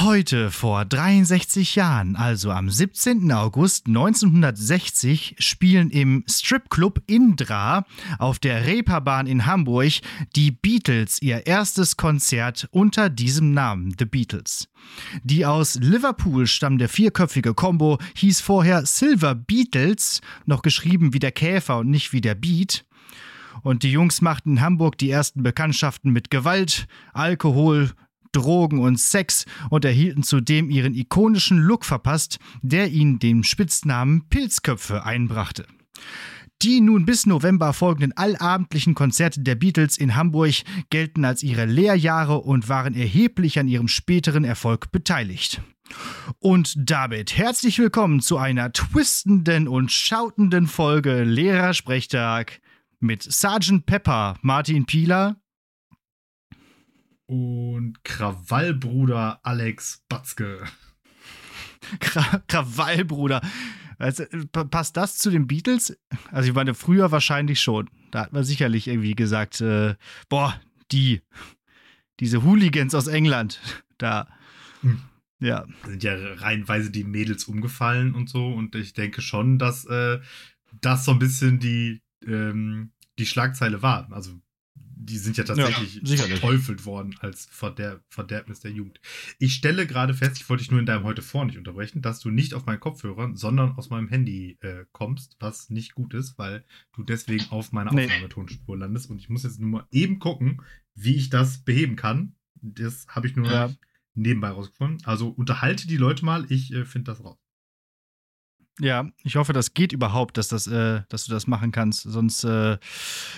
Heute vor 63 Jahren, also am 17. August 1960, spielen im Stripclub Indra auf der Reeperbahn in Hamburg die Beatles ihr erstes Konzert unter diesem Namen, The Beatles. Die aus Liverpool stammende vierköpfige Combo hieß vorher Silver Beatles, noch geschrieben wie der Käfer und nicht wie der Beat. Und die Jungs machten in Hamburg die ersten Bekanntschaften mit Gewalt, Alkohol, Drogen und Sex und erhielten zudem ihren ikonischen Look verpasst, der ihnen den Spitznamen Pilzköpfe einbrachte. Die nun bis November folgenden allabendlichen Konzerte der Beatles in Hamburg gelten als ihre Lehrjahre und waren erheblich an ihrem späteren Erfolg beteiligt. Und damit herzlich willkommen zu einer twistenden und schautenden Folge Lehrersprechtag mit Sergeant Pepper Martin Pieler und Krawallbruder Alex Batzke. Kra Krawallbruder. Also, passt das zu den Beatles? Also, ich meine, früher wahrscheinlich schon. Da hat man sicherlich irgendwie gesagt, äh, boah, die, diese Hooligans aus England, da, hm. ja. Da sind ja reihenweise die Mädels umgefallen und so. Und ich denke schon, dass äh, das so ein bisschen die, ähm, die Schlagzeile war. Also, die sind ja tatsächlich ja, verteufelt worden als Verder Verderbnis der Jugend. Ich stelle gerade fest, ich wollte dich nur in deinem heute vor nicht unterbrechen, dass du nicht auf meinen Kopfhörern, sondern aus meinem Handy äh, kommst, was nicht gut ist, weil du deswegen auf meiner nee. Aufnahmetonspur landest. Und ich muss jetzt nur mal eben gucken, wie ich das beheben kann. Das habe ich nur ja. nebenbei rausgefunden. Also unterhalte die Leute mal, ich äh, finde das raus. Ja, ich hoffe, das geht überhaupt, dass, das, äh, dass du das machen kannst. Sonst äh,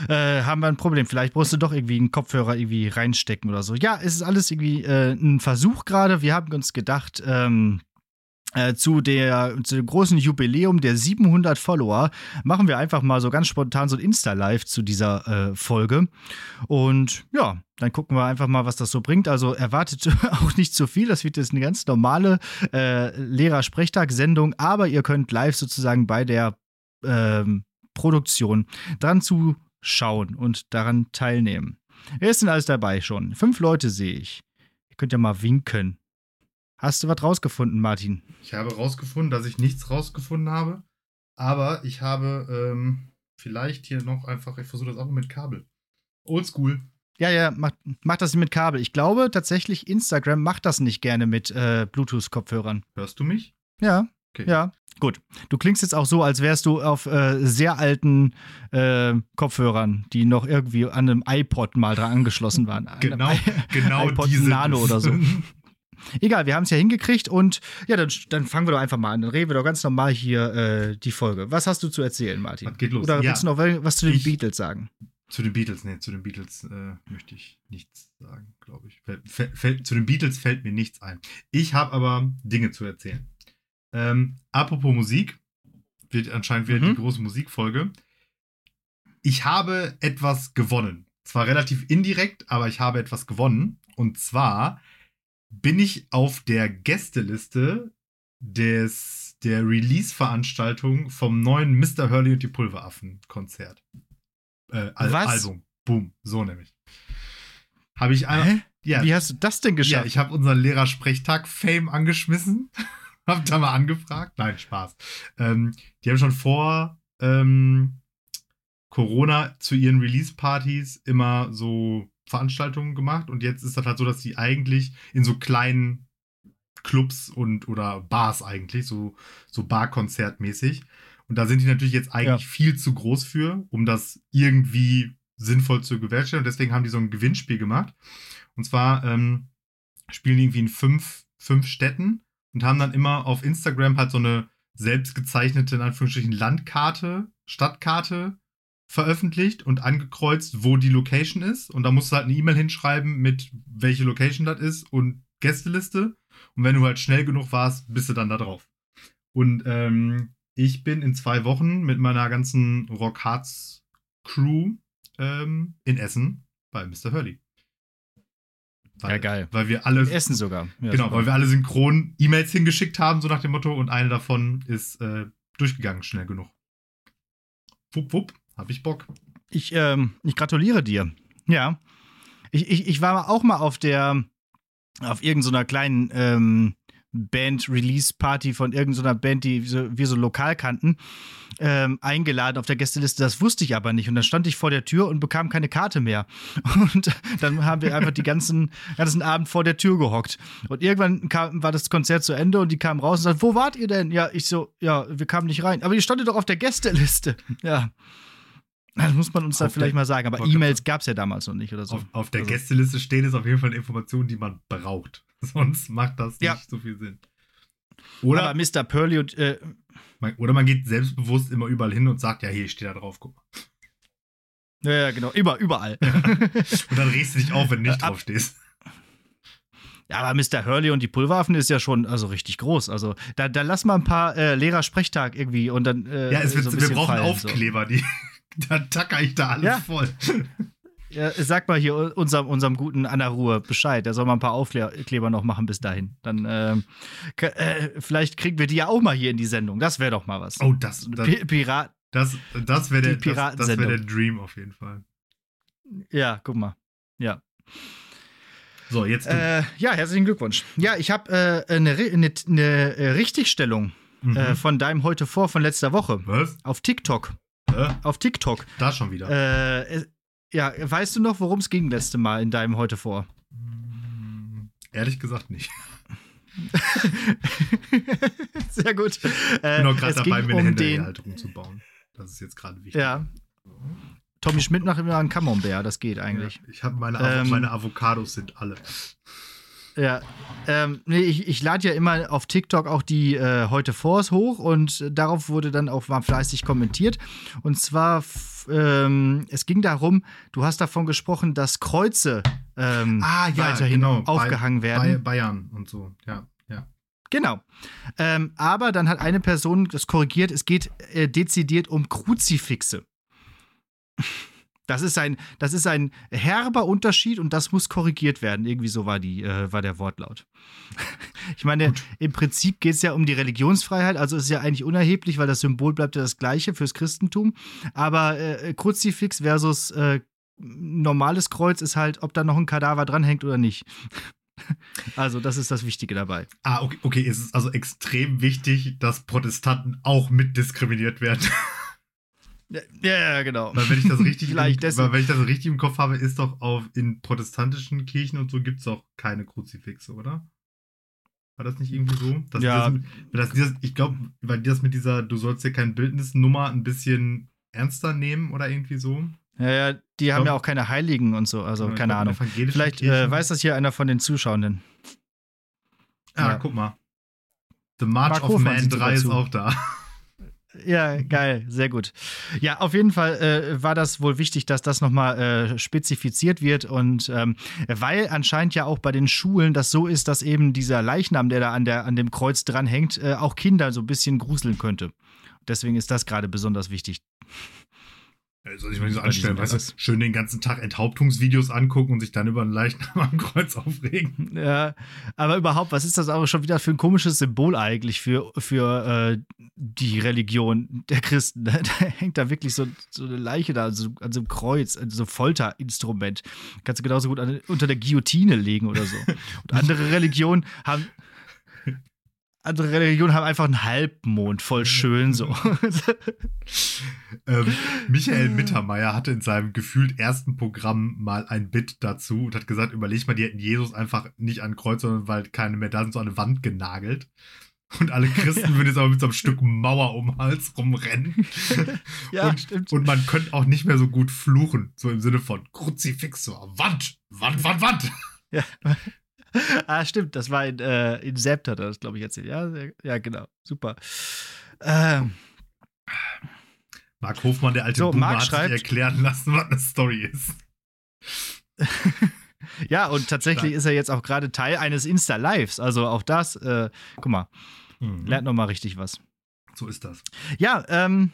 äh, haben wir ein Problem. Vielleicht brauchst du doch irgendwie einen Kopfhörer irgendwie reinstecken oder so. Ja, es ist alles irgendwie äh, ein Versuch gerade. Wir haben uns gedacht, ähm, äh, zu, der, zu dem großen Jubiläum der 700 Follower machen wir einfach mal so ganz spontan so ein Insta-Live zu dieser äh, Folge. Und ja, dann gucken wir einfach mal, was das so bringt. Also erwartet auch nicht zu viel. Das wird jetzt eine ganz normale äh, Lehrer-Sprechtag-Sendung, aber ihr könnt live sozusagen bei der ähm, Produktion dran zuschauen und daran teilnehmen. Wer denn alles dabei schon? Fünf Leute sehe ich. Ihr könnt ja mal winken. Hast du was rausgefunden, Martin? Ich habe rausgefunden, dass ich nichts rausgefunden habe. Aber ich habe ähm, vielleicht hier noch einfach, ich versuche das auch mit Kabel. Oldschool. Ja, ja, mach, mach das mit Kabel. Ich glaube tatsächlich, Instagram macht das nicht gerne mit äh, Bluetooth-Kopfhörern. Hörst du mich? Ja. Okay. Ja, gut. Du klingst jetzt auch so, als wärst du auf äh, sehr alten äh, Kopfhörern, die noch irgendwie an einem iPod mal dran angeschlossen waren. genau, genau iPod diese Nano oder so. Egal, wir haben es ja hingekriegt und ja, dann, dann, fangen wir doch einfach mal an. Dann reden wir doch ganz normal hier äh, die Folge. Was hast du zu erzählen, Martin? Was geht los? Oder willst ja. du noch was zu den ich, Beatles sagen? Zu den Beatles, nee, zu den Beatles äh, möchte ich nichts sagen, glaube ich. Fäll, fäll, zu den Beatles fällt mir nichts ein. Ich habe aber Dinge zu erzählen. Ähm, apropos Musik, wird anscheinend wieder mhm. die große Musikfolge. Ich habe etwas gewonnen. Zwar relativ indirekt, aber ich habe etwas gewonnen. Und zwar bin ich auf der Gästeliste des, der Release-Veranstaltung vom neuen Mr. Hurley und die Pulveraffen-Konzert. Äh, Al Was? Album. Boom, so nämlich. Habe ich einmal. Ja, Wie hast du das denn geschafft? Ja, ich habe unseren Lehrersprechtag Fame angeschmissen. hab da mal angefragt. Nein, Spaß. Ähm, die haben schon vor ähm, Corona zu ihren Release-Partys immer so Veranstaltungen gemacht und jetzt ist das halt so, dass sie eigentlich in so kleinen Clubs und oder Bars eigentlich, so, so Barkonzertmäßig. Und da sind die natürlich jetzt eigentlich ja. viel zu groß für, um das irgendwie sinnvoll zu gewährleisten. Und deswegen haben die so ein Gewinnspiel gemacht. Und zwar ähm, spielen die irgendwie in fünf, fünf Städten und haben dann immer auf Instagram halt so eine selbstgezeichnete, in Anführungsstrichen, Landkarte, Stadtkarte veröffentlicht und angekreuzt, wo die Location ist. Und da musst du halt eine E-Mail hinschreiben mit welche Location das ist und Gästeliste. Und wenn du halt schnell genug warst, bist du dann da drauf. Und ähm, ich bin in zwei Wochen mit meiner ganzen Rock Hearts Crew ähm, in Essen bei Mr. Hurley. Weil, ja, geil. Weil wir alle. In Essen sogar. Ja, genau, super. weil wir alle synchron E-Mails hingeschickt haben, so nach dem Motto, und eine davon ist äh, durchgegangen, schnell genug. Wupp, wupp. Hab ich Bock. Ich, ähm, ich gratuliere dir. Ja. Ich, ich, ich war auch mal auf der auf irgendeiner kleinen ähm, Band-Release-Party von irgendeiner Band, die wir so, so lokal kannten, ähm, eingeladen auf der Gästeliste. Das wusste ich aber nicht. Und dann stand ich vor der Tür und bekam keine Karte mehr. Und dann haben wir einfach die ganzen, ganzen Abend vor der Tür gehockt. Und irgendwann kam, war das Konzert zu Ende und die kamen raus und sagten, wo wart ihr denn? Ja, ich so, ja, wir kamen nicht rein. Aber ihr standet doch auf der Gästeliste. Ja. Das muss man uns da vielleicht mal sagen. Aber E-Mails gab es ja damals noch nicht oder so. Auf, auf der also. Gästeliste steht es auf jeden Fall eine Information, die man braucht. Sonst macht das Ja. nicht so viel Sinn. Oder, Aber Mr. Pearly und äh, man, oder man geht selbstbewusst immer überall hin und sagt, ja, hier steht da drauf, guck mal. ja, ja, genau, immer, überall. Und dann regst du dich auf, wenn du nicht ab- drauf stehst. Ja, aber Mr. Hurley und die Pulverwaffen ist ja schon also richtig groß. Also da, da lass mal ein paar äh, Lehrer-Sprechtag irgendwie und dann. Äh, Ja, es wird, so wir brauchen fallen, Aufkleber, die, da tacker ich da alles Ja. voll. Ja, sag mal hier unserem, unserem guten Anna Ruhe Bescheid. Der soll mal ein paar Aufkleber noch machen bis dahin. Dann ähm, äh, vielleicht kriegen wir die ja auch mal hier in die Sendung. Das wäre doch mal was. Oh, das, das, Pi- Pirat. das, das wäre der, das, das wär der Dream auf jeden Fall. Ja, guck mal. Ja. So, jetzt. Äh, ja, herzlichen Glückwunsch. Ja, ich habe äh, eine, Ri- eine, eine äh, Richtigstellung Mhm. äh, von deinem heute vor von letzter Woche Was? auf TikTok. Äh, Auf TikTok. da schon wieder. Äh, ja, weißt du noch, worum es ging letzte Mal in deinem heute vor? Mm, Ehrlich gesagt nicht. Sehr gut. Äh, Ich bin auch gerade es dabei, mir eine um Händehalterung zu bauen. Das ist jetzt gerade wichtig. Ja. Tommy Schmidt macht immer einen Camembert, das geht eigentlich. Ja, ich habe meine, Avo- Ähm, meine Avocados sind alle. Ja. Ähm, nee, ich, ich lade ja immer auf TikTok auch die äh, heute vors hoch und äh, darauf wurde dann auch mal fleißig kommentiert. Und zwar, ähm, es ging darum, du hast davon gesprochen, dass Kreuze ähm, weiterhin aufgehangen Ah, bei, werden. Bei Bayern und so. Ja, ja. Genau. Ähm, aber dann hat eine Person das korrigiert, es geht äh, dezidiert um Kruzifixe. Das ist ein, das ist ein herber Unterschied und das muss korrigiert werden. Irgendwie so war, die, äh, war der Wortlaut. Ich meine, im Prinzip geht es ja um die Religionsfreiheit, also ist ja eigentlich unerheblich, weil das Symbol bleibt ja das gleiche fürs Christentum. Aber äh, Kruzifix versus äh, normales Kreuz ist halt, ob da noch ein Kadaver dranhängt oder nicht. Also, das ist das Wichtige dabei. Ah, okay, okay, es ist also extrem wichtig, dass Protestanten auch mit diskriminiert werden. Ja, genau. weil wenn ich das richtig, Vielleicht im, deswegen. weil wenn ich das richtig im Kopf habe, ist doch auf in protestantischen Kirchen und so gibt es auch keine Kruzifixe, oder? War das nicht irgendwie so? Dass Ja. das, dass das, ich glaube, weil die das mit dieser, du sollst ja kein Bildnisnummer ein bisschen ernster nehmen oder irgendwie so. Ja, ja, die haben glaub- ja auch keine Heiligen und so, also ich keine in Ahnung. Vielleicht äh, weiß das hier einer von den Zuschauenden. Ah, ja. guck mal. The March Mark of Hofmann Man sieht 3 ist auch da. Ja, geil, sehr gut. Ja, auf jeden Fall äh, war das wohl wichtig, dass das nochmal äh, spezifiziert wird und ähm, weil anscheinend ja auch bei den Schulen das so ist, dass eben dieser Leichnam, der da an, der, an dem Kreuz dranhängt, äh, auch Kinder so ein bisschen gruseln könnte. Deswegen ist das gerade besonders wichtig. Soll ich mal so anstellen, weißt du? Schön den ganzen Tag Enthauptungsvideos angucken und sich dann über einen Leichnam am Kreuz aufregen. Ja, aber überhaupt, was ist das auch schon wieder für ein komisches Symbol eigentlich für, für äh, die Religion der Christen? Da hängt da wirklich so, so eine Leiche da, so, an so einem Kreuz, an so einem Folterinstrument. Kannst du genauso gut an, unter der Guillotine legen oder so. Und andere Religionen haben. Andere Religionen haben einfach einen Halbmond, voll schön so. Ähm, Michael Mittermeier hatte in seinem gefühlt ersten Programm mal ein Bit dazu und hat gesagt, überleg mal, die hätten Jesus einfach nicht an Kreuz, sondern weil keine mehr da sind, so an eine Wand genagelt. Und alle Christen würden jetzt aber mit so einem Stück Mauer um den Hals rumrennen. ja, und, stimmt. und man könnte auch nicht mehr so gut fluchen, so im Sinne von Kruzifix, so Wand, Wand, Wand, Wand. Ja. ah, stimmt, das war in, äh, in Sept hat er das, glaube ich, erzählt. Ja, ja, genau. Super. Ähm, Mark Hofmann, der alte So, Boomer, hat schreibt- sich erklären lassen, was eine Story ist. ja, und tatsächlich Stark. ist er jetzt auch gerade Teil eines Insta-Lives. Also auch das, äh, guck mal, lernt nochmal richtig was. So ist das. Ja, ähm,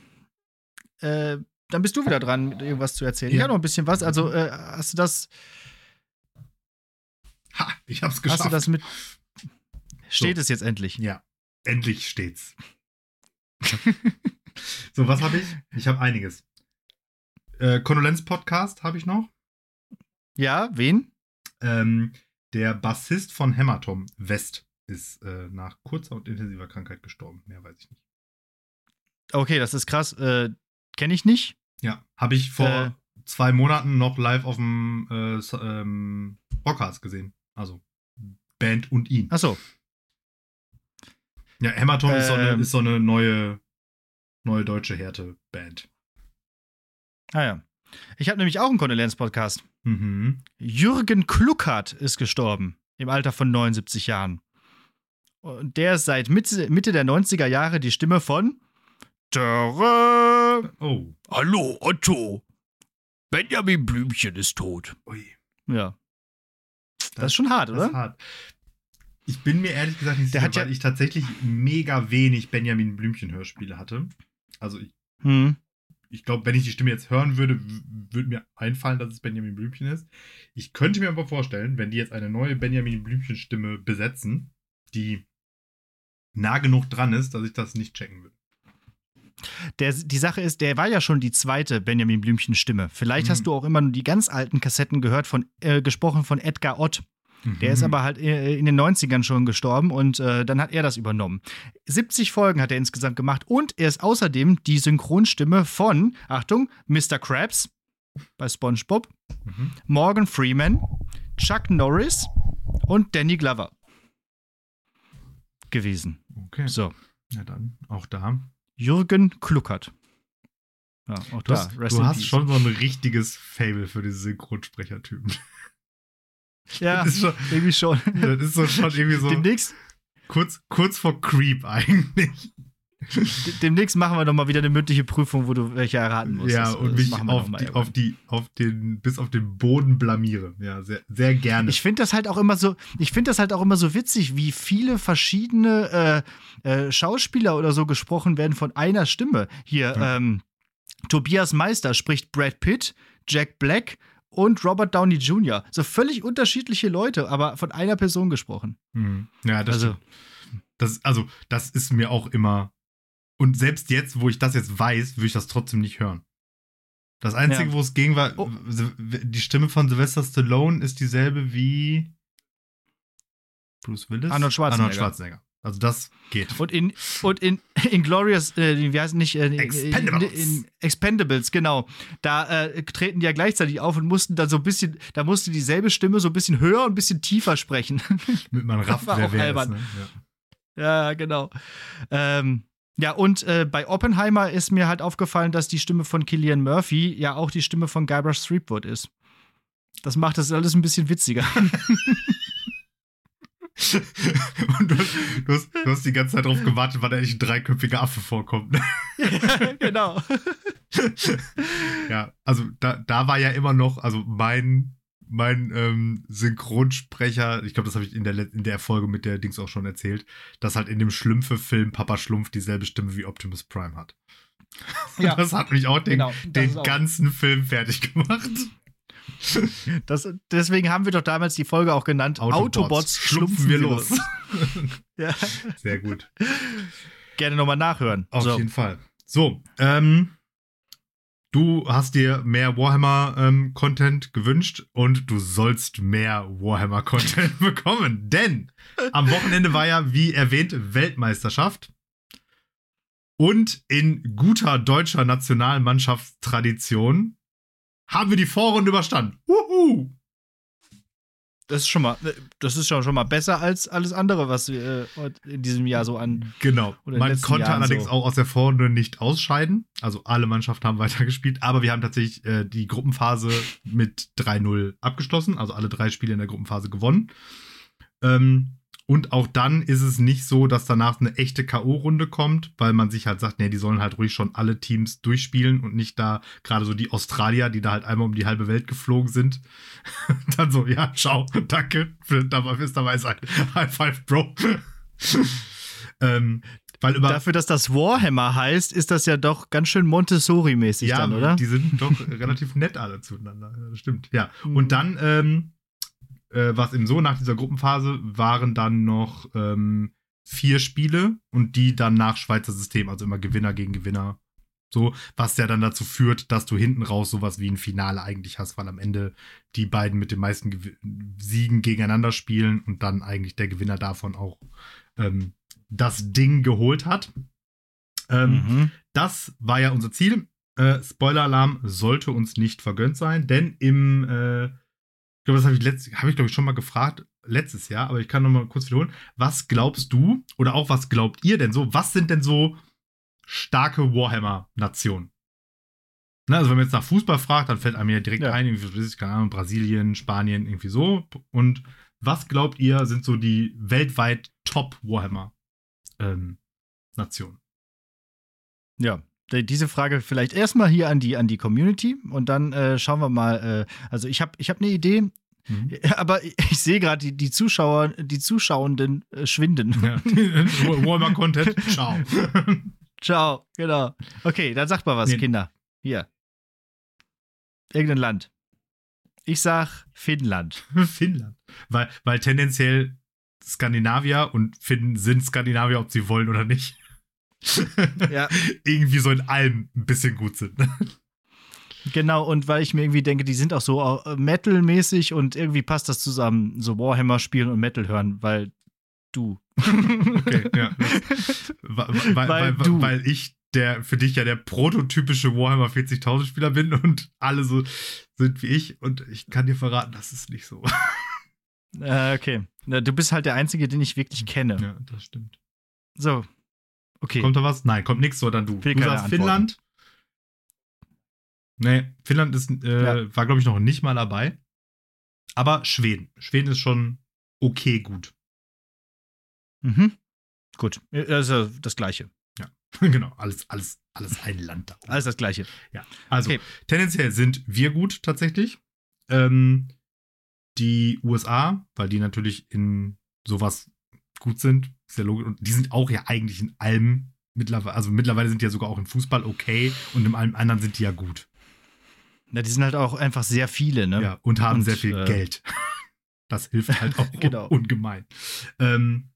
äh, dann bist du wieder dran, mit irgendwas zu erzählen. Ich Ja. habe noch ein bisschen was. Also, äh, hast du das, Ha, ich hab's geschafft. hast du das mit. Steht es jetzt endlich? Ja, endlich steht's. so, was habe ich? Ich habe einiges. Äh, Kondolenz-Podcast habe ich noch. Ja, wen? Ähm, der Bassist von Hämatom, West, ist äh, nach kurzer und intensiver Krankheit gestorben. Mehr weiß ich nicht. Okay, das ist krass. Äh, Kenne ich nicht. Ja, habe ich vor äh, zwei Monaten noch live auf dem äh, ähm, Rockcast gesehen. Also Band und ihn. Ach so. Ja, Hämatom ähm, ist, so eine, ähm. ist so eine neue, neue deutsche Härte-Band. Ah ja. Ich habe nämlich auch einen Kondolenz-Podcast. Mhm. Jürgen Kluckert ist gestorben im Alter von 79 Jahren. Und der ist seit Mitte, Mitte der 90er Jahre die Stimme von Töre. Oh. Hallo, Otto. Benjamin Blümchen ist tot. Ui. Ja. Das, ist schon hart, oder? Das ist hart. Ich bin mir ehrlich gesagt nicht der sicher, weil ja ich tatsächlich mega wenig Benjamin Blümchen Hörspiele hatte. Also ich, hm. ich glaube, wenn ich die Stimme jetzt hören würde, würde mir einfallen, dass es Benjamin Blümchen ist. Ich könnte mir aber vorstellen, wenn die jetzt eine neue Benjamin Blümchen Stimme besetzen, die nah genug dran ist, dass ich das nicht checken würde. Der, die Sache ist, der war ja schon die zweite Benjamin Blümchen Stimme. Vielleicht mhm. hast du auch immer nur die ganz alten Kassetten gehört, von, äh, gesprochen von Edgar Ott. Der ist mhm. aber halt äh, in den 90ern schon gestorben und äh, dann hat er das übernommen. 70 Folgen hat er insgesamt gemacht und er ist außerdem die Synchronstimme von, Achtung, Mr. Krabs bei SpongeBob, mhm. Morgan Freeman, Chuck Norris und Danny Glover gewesen. Okay. So. Ja, dann auch da. Jürgen Kluckert. Ja, auch du da. Hast, du hast schon so ein richtiges Fable für diese Synchronsprechertypen. Ja, schon, irgendwie schon. Das ist so schon irgendwie so. Demnächst. Kurz, kurz vor Creep eigentlich. Demnächst machen wir doch mal wieder eine mündliche Prüfung, wo du welche erraten musst. Ja, und mich auf die, auf die, auf den, bis auf den Boden blamiere. Ja, sehr, sehr gerne. Ich finde das halt auch immer so, ich finde das halt auch immer so witzig, wie viele verschiedene äh, äh, Schauspieler oder so gesprochen werden von einer Stimme. Hier, ja. ähm, Tobias Meister spricht Brad Pitt, Jack Black, und Robert Downey Jr. So völlig unterschiedliche Leute, aber von einer Person gesprochen. Hm. Ja, das, also, das, also, das ist mir auch immer. Und selbst jetzt, wo ich das jetzt weiß, würde ich das trotzdem nicht hören. Das Einzige, ja. wo es ging, war, oh. die Stimme von Sylvester Stallone ist dieselbe wie Bruce Willis? Arnold Schwarzenegger. Arnold Schwarzenegger. Also das geht. Und in, und in, in Glorious, äh, wie heißt nicht? Äh, Expendables. In, in, Expendables, genau. Da äh, treten die ja gleichzeitig auf und mussten dann so ein bisschen, da musste dieselbe Stimme so ein bisschen höher und ein bisschen tiefer sprechen. Mit man rafft, wer wer ist, ne? ja. ja. genau. Ähm, ja, und äh, bei Oppenheimer ist mir halt aufgefallen, dass die Stimme von Killian Murphy ja auch die Stimme von Guybrush Threepwood ist. Das macht das alles ein bisschen witziger. Und du, du, hast, du, hast, die ganze Zeit darauf gewartet, wann endlich ein dreiköpfiger Affe vorkommt. ja, genau. ja, also da, da war ja immer noch, also mein, mein ähm, Synchronsprecher, ich glaube, das habe ich in der, in der Folge mit der Dings auch schon erzählt, dass halt in dem Schlümpfe-Film Papa Schlumpf dieselbe Stimme wie Optimus Prime hat. Ja. Das hat mich auch den, genau, den ganzen Film fertig gemacht. Das, deswegen haben wir doch damals die Folge auch genannt: Autobots, Autobots schlumpfen wir los. ja. Sehr gut. Gerne nochmal nachhören. Auf so. jeden Fall. So, ähm, du hast dir mehr Warhammer-Content ähm, gewünscht und du sollst mehr Warhammer-Content bekommen. Denn am Wochenende war ja, wie erwähnt, Weltmeisterschaft. Und in guter deutscher Nationalmannschaftstradition haben wir die Vorrunde überstanden. Wuhu! Das ist schon mal, das ist schon, mal besser als alles andere, was wir äh, in diesem Jahr so an. Genau. Man konnte Jahren allerdings so. auch aus der Vorrunde nicht ausscheiden. Also alle Mannschaften haben weitergespielt, aber wir haben tatsächlich äh, die Gruppenphase mit 3-0 abgeschlossen, also alle drei Spiele in der Gruppenphase gewonnen. Ähm, und auch dann ist es nicht so, dass danach eine echte K.O.-Runde kommt, weil man sich halt sagt, nee, die sollen halt ruhig schon alle Teams durchspielen und nicht da gerade so die Australier, die da halt einmal um die halbe Welt geflogen sind. dann so, ja, ciao, danke für, fürs dabei sein. High five, Bro. ähm, weil Dafür, dass das Warhammer heißt, ist das ja doch ganz schön Montessori-mäßig ja, dann, oder? die sind doch relativ nett alle zueinander. Das stimmt, ja. Mhm. Und dann ähm, äh, was eben so nach dieser Gruppenphase waren dann noch ähm, vier Spiele und die dann nach Schweizer System, also immer Gewinner gegen Gewinner So, was ja dann dazu führt, dass du hinten raus sowas wie ein Finale eigentlich hast, weil am Ende die beiden mit den meisten Gew Siegen gegeneinander spielen und dann eigentlich der Gewinner davon auch ähm, das Ding geholt hat. Ähm, Mhm. Das war ja unser Ziel. Äh, Spoiler-Alarm sollte uns nicht vergönnt sein, denn im, äh, ich glaube, das habe ich, letzt, hab ich glaube ich, schon mal gefragt, letztes Jahr, aber ich kann noch mal kurz wiederholen. Was glaubst du oder auch was glaubt ihr denn so? Was sind denn so starke Warhammer-Nationen? Ne, also wenn man jetzt nach Fußball fragt, dann fällt einem ja direkt Ja. ein, irgendwie, keine Ahnung, Brasilien, Spanien, irgendwie so. Und was glaubt ihr, sind so die weltweit Top-Warhammer-Nationen? Ja, die- diese Frage vielleicht erstmal hier an die, an die Community und dann äh, schauen wir mal. Äh, also ich habe ich hab eine Idee, Mhm. aber ich, ich sehe gerade die, die Zuschauer, die Zuschauenden äh, schwinden. Ja. Warhammer Content. Ciao. Ciao, genau. Okay, dann sagt mal was, Nee. Kinder. Hier. Irgendein Land. Ich sag Finnland. Finnland. Weil, weil tendenziell Skandinavier und Finnen sind Skandinavier, ob sie wollen oder nicht. Ja. Irgendwie so in allem ein bisschen gut sind. Genau, und weil ich mir irgendwie denke, die sind auch so äh, Metal-mäßig und irgendwie passt das zusammen, so Warhammer spielen und Metal hören, weil du. Okay, ja. Weil, weil, Weil weil, du. weil ich der für dich ja der prototypische Warhammer 40.000 Spieler bin und alle so sind wie ich und ich kann dir verraten, das ist nicht so. Äh, okay. Na, du bist halt der Einzige, den ich wirklich kenne. Ja, das stimmt. So. Okay. Kommt da was? Nein, kommt nichts, sondern du. Will du keine sagst Antworten. Finnland. Nee, Finnland ist, äh, war, glaube ich, noch nicht mal dabei. Aber Schweden. Schweden ist schon okay gut. Mhm. Gut. Äh, Also das Gleiche. genau, alles, alles, alles ein Land da. oben. Alles das Gleiche. Ja, also Okay. tendenziell sind wir gut tatsächlich. Ähm, die USA, weil die natürlich in sowas gut sind, ist ja logisch. Und die sind auch ja eigentlich in allem mittlerweile, also mittlerweile sind die ja sogar auch im Fußball okay und in allem anderen sind die ja gut. Na, die sind halt auch einfach sehr viele, ne? Ja, und haben Und, sehr viel äh, Geld. Das hilft halt auch Genau. ungemein. Ähm,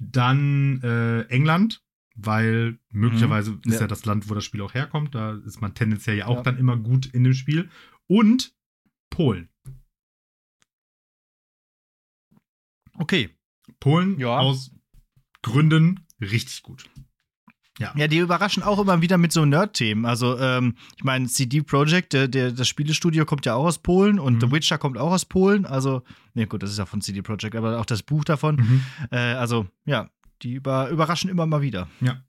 dann äh, England, weil möglicherweise ist Mhm. Ja. ja das Land, wo das Spiel auch herkommt. Da ist man tendenziell ja auch Ja. dann immer gut in dem Spiel. Und Polen. Okay. Polen Ja. aus Gründen richtig gut. Ja, die überraschen auch immer wieder mit so Nerd-Themen. Also, ähm, ich meine, CD Projekt, der, der, das Spielestudio kommt ja auch aus Polen und Mhm. The Witcher kommt auch aus Polen. Also, ne, gut, das ist ja von CD Projekt, aber auch das Buch davon. Mhm. Äh, also, ja, die über, überraschen immer mal wieder. Ja,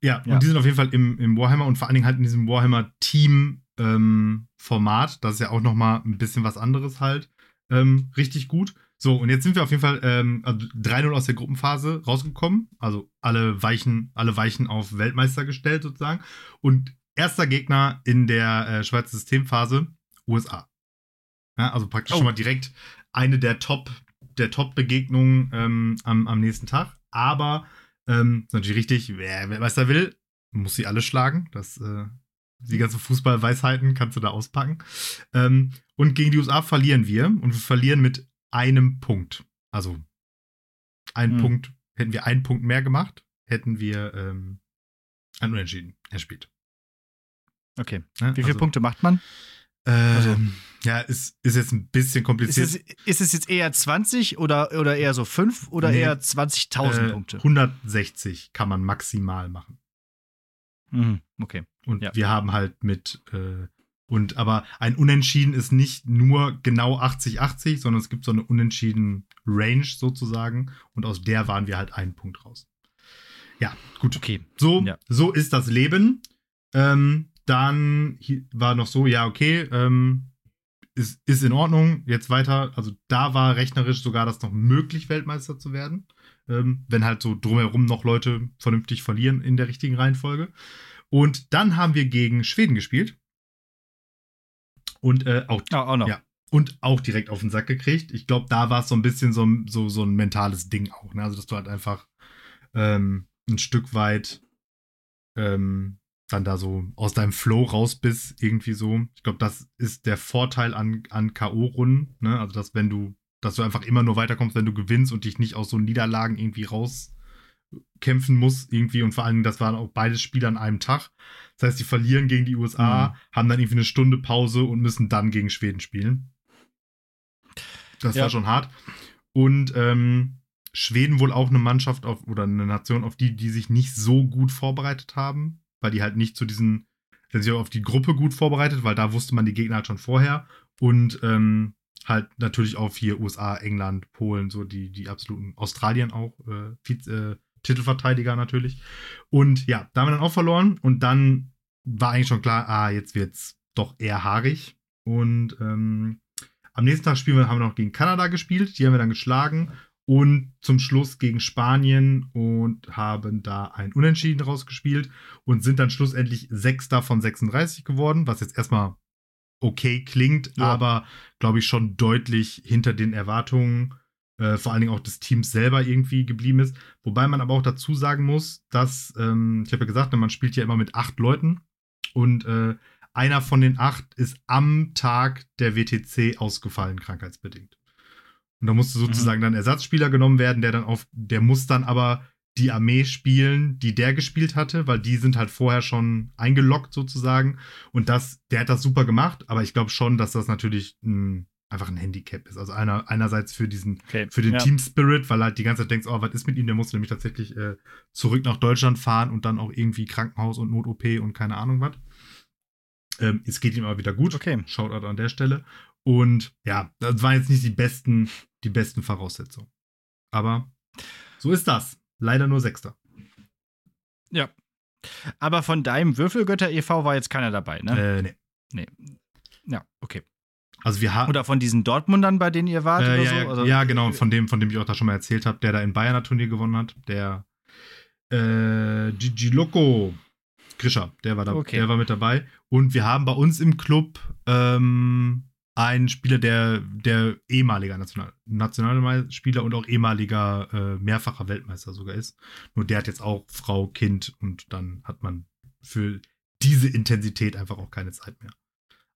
Ja. und die sind auf jeden Fall im, im Warhammer und vor allen Dingen halt in diesem Warhammer-Team-Format. das ist ja auch noch mal ein bisschen was anderes halt. Ähm, richtig gut. So, und jetzt sind wir auf jeden Fall ähm, also 3-0 aus der Gruppenphase rausgekommen. Also alle Weichen, alle Weichen auf Weltmeister gestellt sozusagen. Und erster Gegner in der äh, Schweizer Systemphase, USA. Ja, also praktisch Oh. schon mal direkt eine der Top, der Top-Begegnungen ähm, am, am nächsten Tag. Aber ähm, ist natürlich richtig, wer Weltmeister will, muss sie alle schlagen. Das, äh, die ganzen Fußballweisheiten kannst du da auspacken. Ähm, und gegen die USA verlieren wir und wir verlieren mit einem Punkt. Also ein Hm. Punkt, hätten wir einen Punkt mehr gemacht, hätten wir ähm, ein Unentschieden erspielt. Okay. Ne? Wie viele also, Punkte macht man? Ähm, ja, ist, ist jetzt ein bisschen Ist kompliziert. es, ist es jetzt eher 20 oder, oder eher so 5 oder Nee. eher 20.000 Äh, Punkte? 160 kann man maximal machen. Mhm. Okay. Und Ja. wir haben halt mit, äh, und aber ein Unentschieden ist nicht nur genau 80-80, sondern es gibt so eine unentschieden Range sozusagen. Und aus der waren wir halt einen Punkt raus. Ja, gut. Okay. So, Ja. so ist das Leben. Ähm, dann war noch so, ja, okay, ähm, ist, ist in Ordnung, jetzt weiter. Also da war rechnerisch sogar das noch möglich, Weltmeister zu werden. Ähm, wenn halt so drumherum noch Leute vernünftig verlieren in der richtigen Reihenfolge. Und dann haben wir gegen Schweden gespielt. Und äh, auch Ah, auch. Ja. und auch direkt auf den Sack gekriegt. Ich glaube, da war es so ein bisschen so, ein- so, so ein mentales Ding auch. Ne? Also, dass du halt einfach ähm, ein Stück weit ähm, dann da so aus deinem Flow raus bist, irgendwie so. Ich glaube, das ist der Vorteil an, an K.O.-Runden. Ne? Also, dass wenn du, dass du einfach immer nur weiterkommst, wenn du gewinnst und dich nicht aus so Niederlagen irgendwie raus kämpfen muss irgendwie und vor allem, das waren auch beide Spiele an einem Tag. Das heißt, die verlieren gegen die USA, mhm. haben dann irgendwie eine Stunde Pause und müssen dann gegen Schweden spielen. Das ja. war schon hart. Und ähm, Schweden wohl auch eine Mannschaft auf, oder eine Nation, auf die, die sich nicht so gut vorbereitet haben, weil die halt nicht zu diesen, sind sich auf die Gruppe gut vorbereitet, weil da wusste man die Gegner halt schon vorher. Und ähm, halt natürlich auf hier USA, England, Polen, so die, die absoluten, Australien auch, äh, äh, Titelverteidiger natürlich. Und ja, da haben wir dann auch verloren und dann war eigentlich schon klar, ah, jetzt wird's doch eher haarig. Und ähm, am nächsten Tag spielen wir, haben wir noch gegen Kanada gespielt, die haben wir dann geschlagen und zum Schluss gegen Spanien und haben da ein Unentschieden rausgespielt und sind dann schlussendlich Sechster von 36 geworden, was jetzt erstmal okay klingt, ja. aber glaube ich schon deutlich hinter den Erwartungen, äh, vor allen Dingen auch des Teams selber irgendwie geblieben ist. Wobei man aber auch dazu sagen muss, dass, ähm, ich habe ja gesagt, man spielt ja immer mit acht Leuten und äh, einer von den acht ist am Tag der WTC ausgefallen, krankheitsbedingt. Und da musste sozusagen mhm. dann Ersatzspieler genommen werden, der dann auf, der muss dann aber die Armee spielen, die der gespielt hatte, weil die sind halt vorher schon eingeloggt sozusagen. Und das, der hat das super gemacht, aber ich glaube schon, dass das natürlich ein, einfach ein Handicap ist. Also einer, einerseits für diesen, okay. für den ja. Team Spirit, weil halt die ganze Zeit denkst, oh, was ist mit ihm? Der muss nämlich tatsächlich äh, zurück nach Deutschland fahren und dann auch irgendwie Krankenhaus und Not-OP und keine Ahnung was. Ähm, es geht ihm aber wieder gut. Okay. Shoutout an der Stelle. Und ja, das waren jetzt nicht die besten, die besten Voraussetzungen. Aber so ist das. Leider nur Sechster. Ja. Aber von deinem Würfelgötter e.V. war jetzt keiner dabei, ne? Äh, nee. Nee. Ja, okay. Also wir haben. Oder von diesen Dortmundern, bei denen ihr wart äh, oder ja, so? Also, ja, genau, von dem, von dem ich auch da schon mal erzählt habe, der da in Bayern ein Turnier gewonnen hat. Der äh, Gigi Loco Grischer, der war da, okay. der war mit dabei. Und wir haben bei uns im Club ähm, einen Spieler, der, der ehemaliger National Nationalspieler und auch ehemaliger äh, mehrfacher Weltmeister sogar ist. Nur der hat jetzt auch Frau, Kind und dann hat man für diese Intensität einfach auch keine Zeit mehr.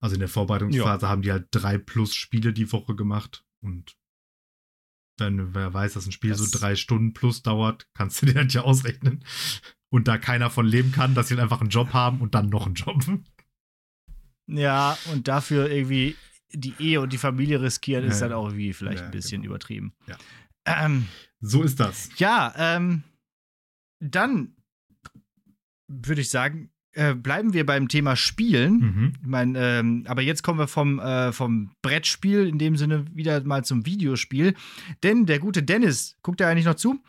Also in der Vorbereitungsphase ja. haben die halt drei plus Spiele die Woche gemacht und wenn wer weiß, dass ein Spiel das so drei Stunden plus dauert, kannst du dir halt ja ausrechnen. Und da keiner von leben kann, dass sie halt einfach einen Job haben und dann noch einen Job. Ja, und dafür irgendwie die Ehe und die Familie riskieren, ist dann auch irgendwie vielleicht ja, ein bisschen genau. übertrieben. Ja. Ähm, so ist das. Ja, ähm, dann würde ich sagen, äh, bleiben wir beim Thema Spielen. Mhm. Ich mein, ähm, aber jetzt kommen wir vom, äh, vom Brettspiel in dem Sinne wieder mal zum Videospiel. Denn der gute Dennis, guckt er eigentlich noch zu?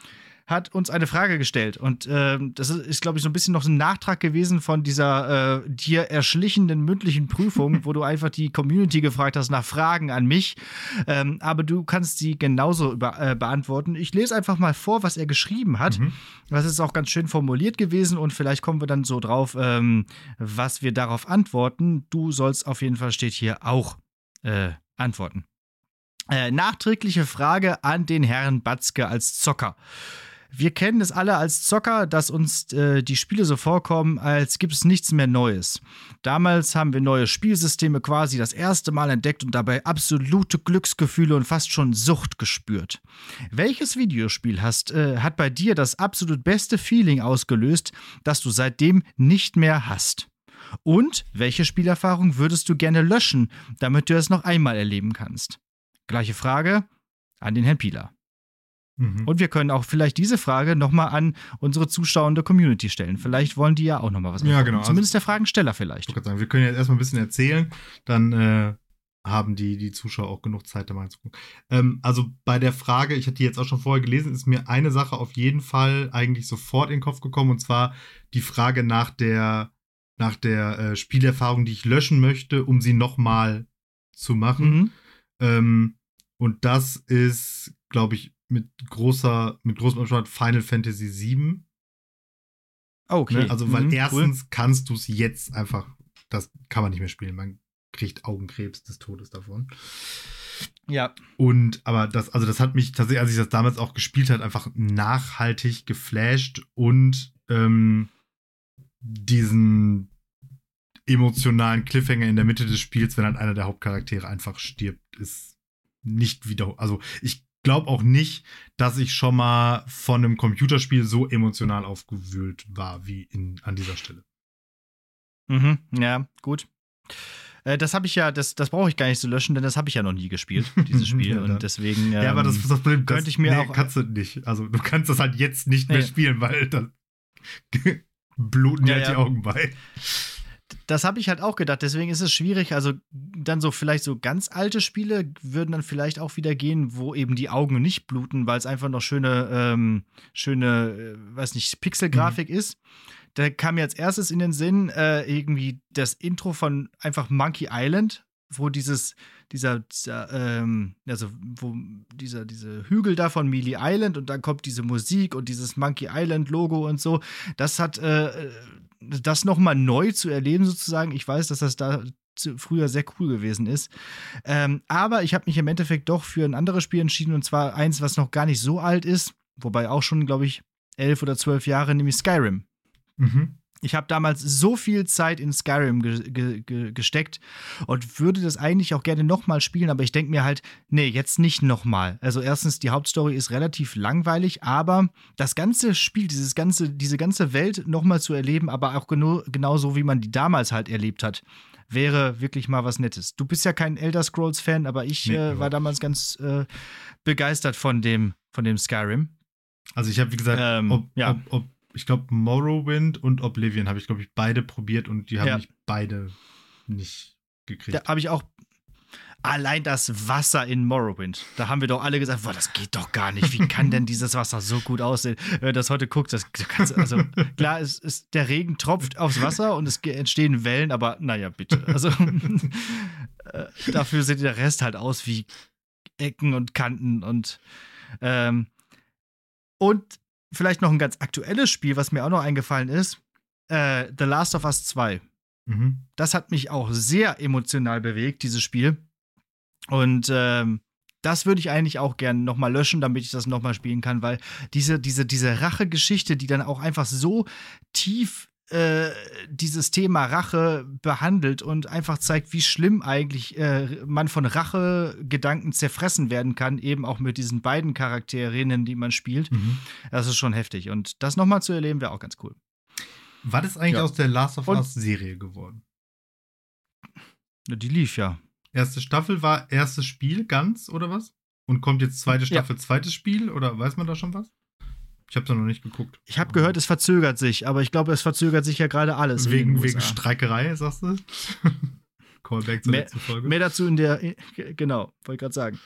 Hat uns eine Frage gestellt. Und äh, das ist, ist glaube ich, so ein bisschen noch ein Nachtrag gewesen von dieser äh, dir erschlichenden mündlichen Prüfung, wo du einfach die Community gefragt hast nach Fragen an mich. Ähm, aber du kannst sie genauso über, äh, beantworten. Ich lese einfach mal vor, was er geschrieben hat. Mhm. Das ist auch ganz schön formuliert gewesen und vielleicht kommen wir dann so drauf, ähm, was wir darauf antworten. Du sollst auf jeden Fall, steht hier, auch äh, antworten. Äh, nachträgliche Frage an den Herrn Batzke als Zocker. Wir kennen es alle als Zocker, dass uns äh, die Spiele so vorkommen, als gibt es nichts mehr Neues. Damals haben wir neue Spielsysteme quasi das erste Mal entdeckt und dabei absolute Glücksgefühle und fast schon Sucht gespürt. Welches Videospiel hast, äh, hat bei dir das absolut beste Feeling ausgelöst, das du seitdem nicht mehr hast? Und welche Spielerfahrung würdest du gerne löschen, damit du es noch einmal erleben kannst? Gleiche Frage an den Herrn Pieler. Mhm. Und wir können auch vielleicht diese Frage nochmal an unsere zuschauende Community stellen. Vielleicht wollen die ja auch nochmal was Ja, genau. Zumindest der Fragensteller vielleicht. Ich sagen, wir können jetzt erstmal ein bisschen erzählen, dann äh, haben die, die Zuschauer auch genug Zeit, da mal zu gucken. Ähm, also bei der Frage, ich hatte die jetzt auch schon vorher gelesen, ist mir eine Sache auf jeden Fall eigentlich sofort in den Kopf gekommen, und zwar die Frage nach der, nach der äh, Spielerfahrung, die ich löschen möchte, um sie nochmal zu machen. Mhm. Ähm, und das ist, glaube ich, mit großer, mit großem Abstand Final Fantasy VII. Okay. Ne? Also, weil mhm, erstens cool. kannst du es jetzt einfach, das kann man nicht mehr spielen. Man kriegt Augenkrebs des Todes davon. Ja. Und, aber das, also das hat mich tatsächlich, als ich das damals auch gespielt hat, einfach nachhaltig geflasht und ähm, diesen emotionalen Cliffhanger in der Mitte des Spiels, wenn halt einer der Hauptcharaktere einfach stirbt, ist nicht wieder, also ich glaube auch nicht, dass ich schon mal von einem Computerspiel so emotional aufgewühlt war wie in, an dieser Stelle. Mhm, ja, gut. Äh, das habe ich ja, das, das brauche ich gar nicht zu löschen, denn das habe ich ja noch nie gespielt, dieses Spiel. Ja, und deswegen. Ähm, ja, aber das ist das Problem. Das, könnte ich mir nee, auch- kannst du nicht. Also du kannst das halt jetzt nicht mehr Nee. spielen, weil dann bluten dir Ja, halt die ja. Augen bei. Das habe ich halt auch gedacht. Deswegen ist es schwierig. Also dann so vielleicht so ganz alte Spiele würden dann vielleicht auch wieder gehen, wo eben die Augen nicht bluten, weil es einfach noch schöne, ähm, schöne, äh, weiß nicht, Pixelgrafik ist. Da kam mir als erstes in den Sinn äh, irgendwie das Intro von einfach Monkey Island, wo dieses, dieser, dieser ähm, also wo dieser, diese Hügel da von Mealy Island und dann kommt diese Musik und dieses Monkey Island Logo und so. Das hat äh, das nochmal neu zu erleben, sozusagen. Ich weiß, dass das da früher sehr cool gewesen ist. Ähm, aber ich habe mich im Endeffekt doch für ein anderes Spiel entschieden und zwar eins, was noch gar nicht so alt ist, wobei auch schon, glaube ich, elf oder zwölf Jahre, nämlich Skyrim. Mhm. Ich habe damals so viel Zeit in Skyrim ge ge ge gesteckt und würde das eigentlich auch gerne nochmal spielen, aber ich denke mir halt, nee, jetzt nicht nochmal. Also erstens, die Hauptstory ist relativ langweilig, aber das ganze Spiel, dieses ganze, diese ganze Welt nochmal zu erleben, aber auch genau, genauso, wie man die damals halt erlebt hat, wäre wirklich mal was Nettes. Du bist ja kein Elder Scrolls-Fan, aber ich Nee, äh, war damals ganz äh, begeistert von dem, von dem Skyrim. Also ich habe, wie gesagt, Ähm, ob, ja. ob, ob, ich glaube, Morrowind und Oblivion habe ich, glaube ich, beide probiert und die haben Ja. mich beide nicht gekriegt. Da habe ich auch allein das Wasser in Morrowind. Da haben wir doch alle gesagt, boah, das geht doch gar nicht. Wie kann denn dieses Wasser so gut aussehen? Wenn du das heute guckst, das kannst, also klar, es ist der Regen tropft aufs Wasser und es entstehen Wellen, aber naja, bitte. Also äh, dafür sieht der Rest halt aus wie Ecken und Kanten und ähm, und vielleicht noch ein ganz aktuelles Spiel, was mir auch noch eingefallen ist, äh, The Last of Us 2 Mhm. das hat mich auch sehr emotional bewegt, dieses Spiel. Und ähm, das würde ich eigentlich auch gerne nochmal löschen, damit ich das nochmal spielen kann, weil diese, diese, diese Rache-Geschichte, die dann auch einfach so tief äh, dieses Thema Rache behandelt und einfach zeigt, wie schlimm eigentlich äh, man von Rache-Gedanken zerfressen werden kann, eben auch mit diesen beiden Charakterinnen, die man spielt. Mhm. Das ist schon heftig. Und das nochmal zu erleben, wäre auch ganz cool. Was ist eigentlich Ja. aus der Last of Und- Us Serie geworden? Die lief ja. Erste Staffel war erstes Spiel ganz oder was? Und kommt jetzt zweite Ja. Staffel, zweites Spiel oder weiß man da schon was? Ich habe da noch nicht geguckt. Ich habe gehört, es verzögert sich, aber ich glaube, es verzögert sich ja gerade alles. wegen, wegen Streikerei, sagst du? Callback zur Mehr- letzten Folge. Mehr dazu in der, genau, wollte gerade sagen.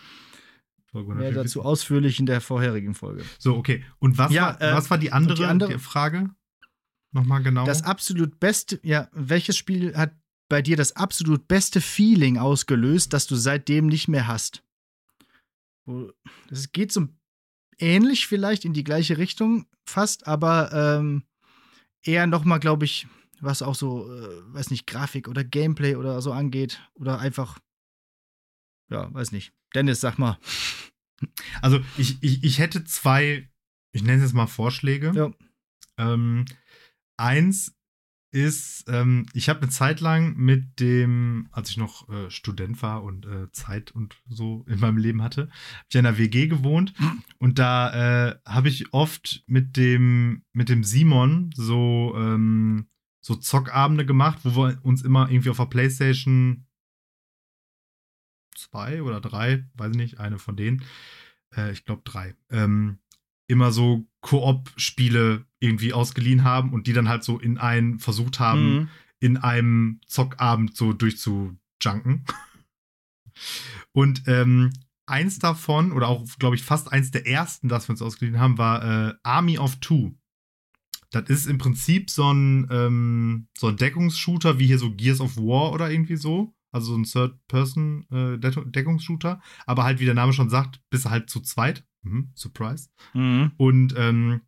Folge Mehr 144. dazu ausführlich in der vorherigen Folge. So, okay. Und was, Ja, war, äh, was war die andere, die andere- Frage? Nochmal genau. Das absolut beste, ja, welches Spiel hat bei dir das absolut beste Feeling ausgelöst, das du seitdem nicht mehr hast? Das geht so ähnlich vielleicht in die gleiche Richtung fast, aber ähm, eher noch mal, glaube ich, was auch so, äh, weiß nicht, Grafik oder Gameplay oder so angeht oder einfach, ja, weiß nicht. Dennis, sag mal. Also ich, ich, ich hätte zwei, ich nenne es jetzt mal Vorschläge. Ja. Ähm, eins ist, ähm, ich habe eine Zeit lang mit dem, als ich noch äh, Student war und äh, Zeit und so in meinem Leben hatte, hab ich in einer WG gewohnt. Und da äh, habe ich oft mit dem, mit dem Simon so, ähm, so Zockabende gemacht, wo wir uns immer irgendwie auf der Playstation zwei oder drei, weiß ich nicht, eine von denen, äh, ich glaube drei, ähm, immer so Koop-Spiele irgendwie ausgeliehen haben und die dann halt so in einen versucht haben, Mhm. in einem Zockabend so durchzujunken. Und ähm, eins davon, oder auch, glaube ich, fast eins der ersten, das wir uns ausgeliehen haben, war äh, Army of Two. Das ist im Prinzip so ein, ähm, so ein Deckungsshooter, wie hier so Gears of War oder irgendwie so. Also so ein Third-Person-Deckungsshooter. Aber halt, wie der Name schon sagt, bist du halt zu zweit. Mhm, surprise. Mhm. Und ähm,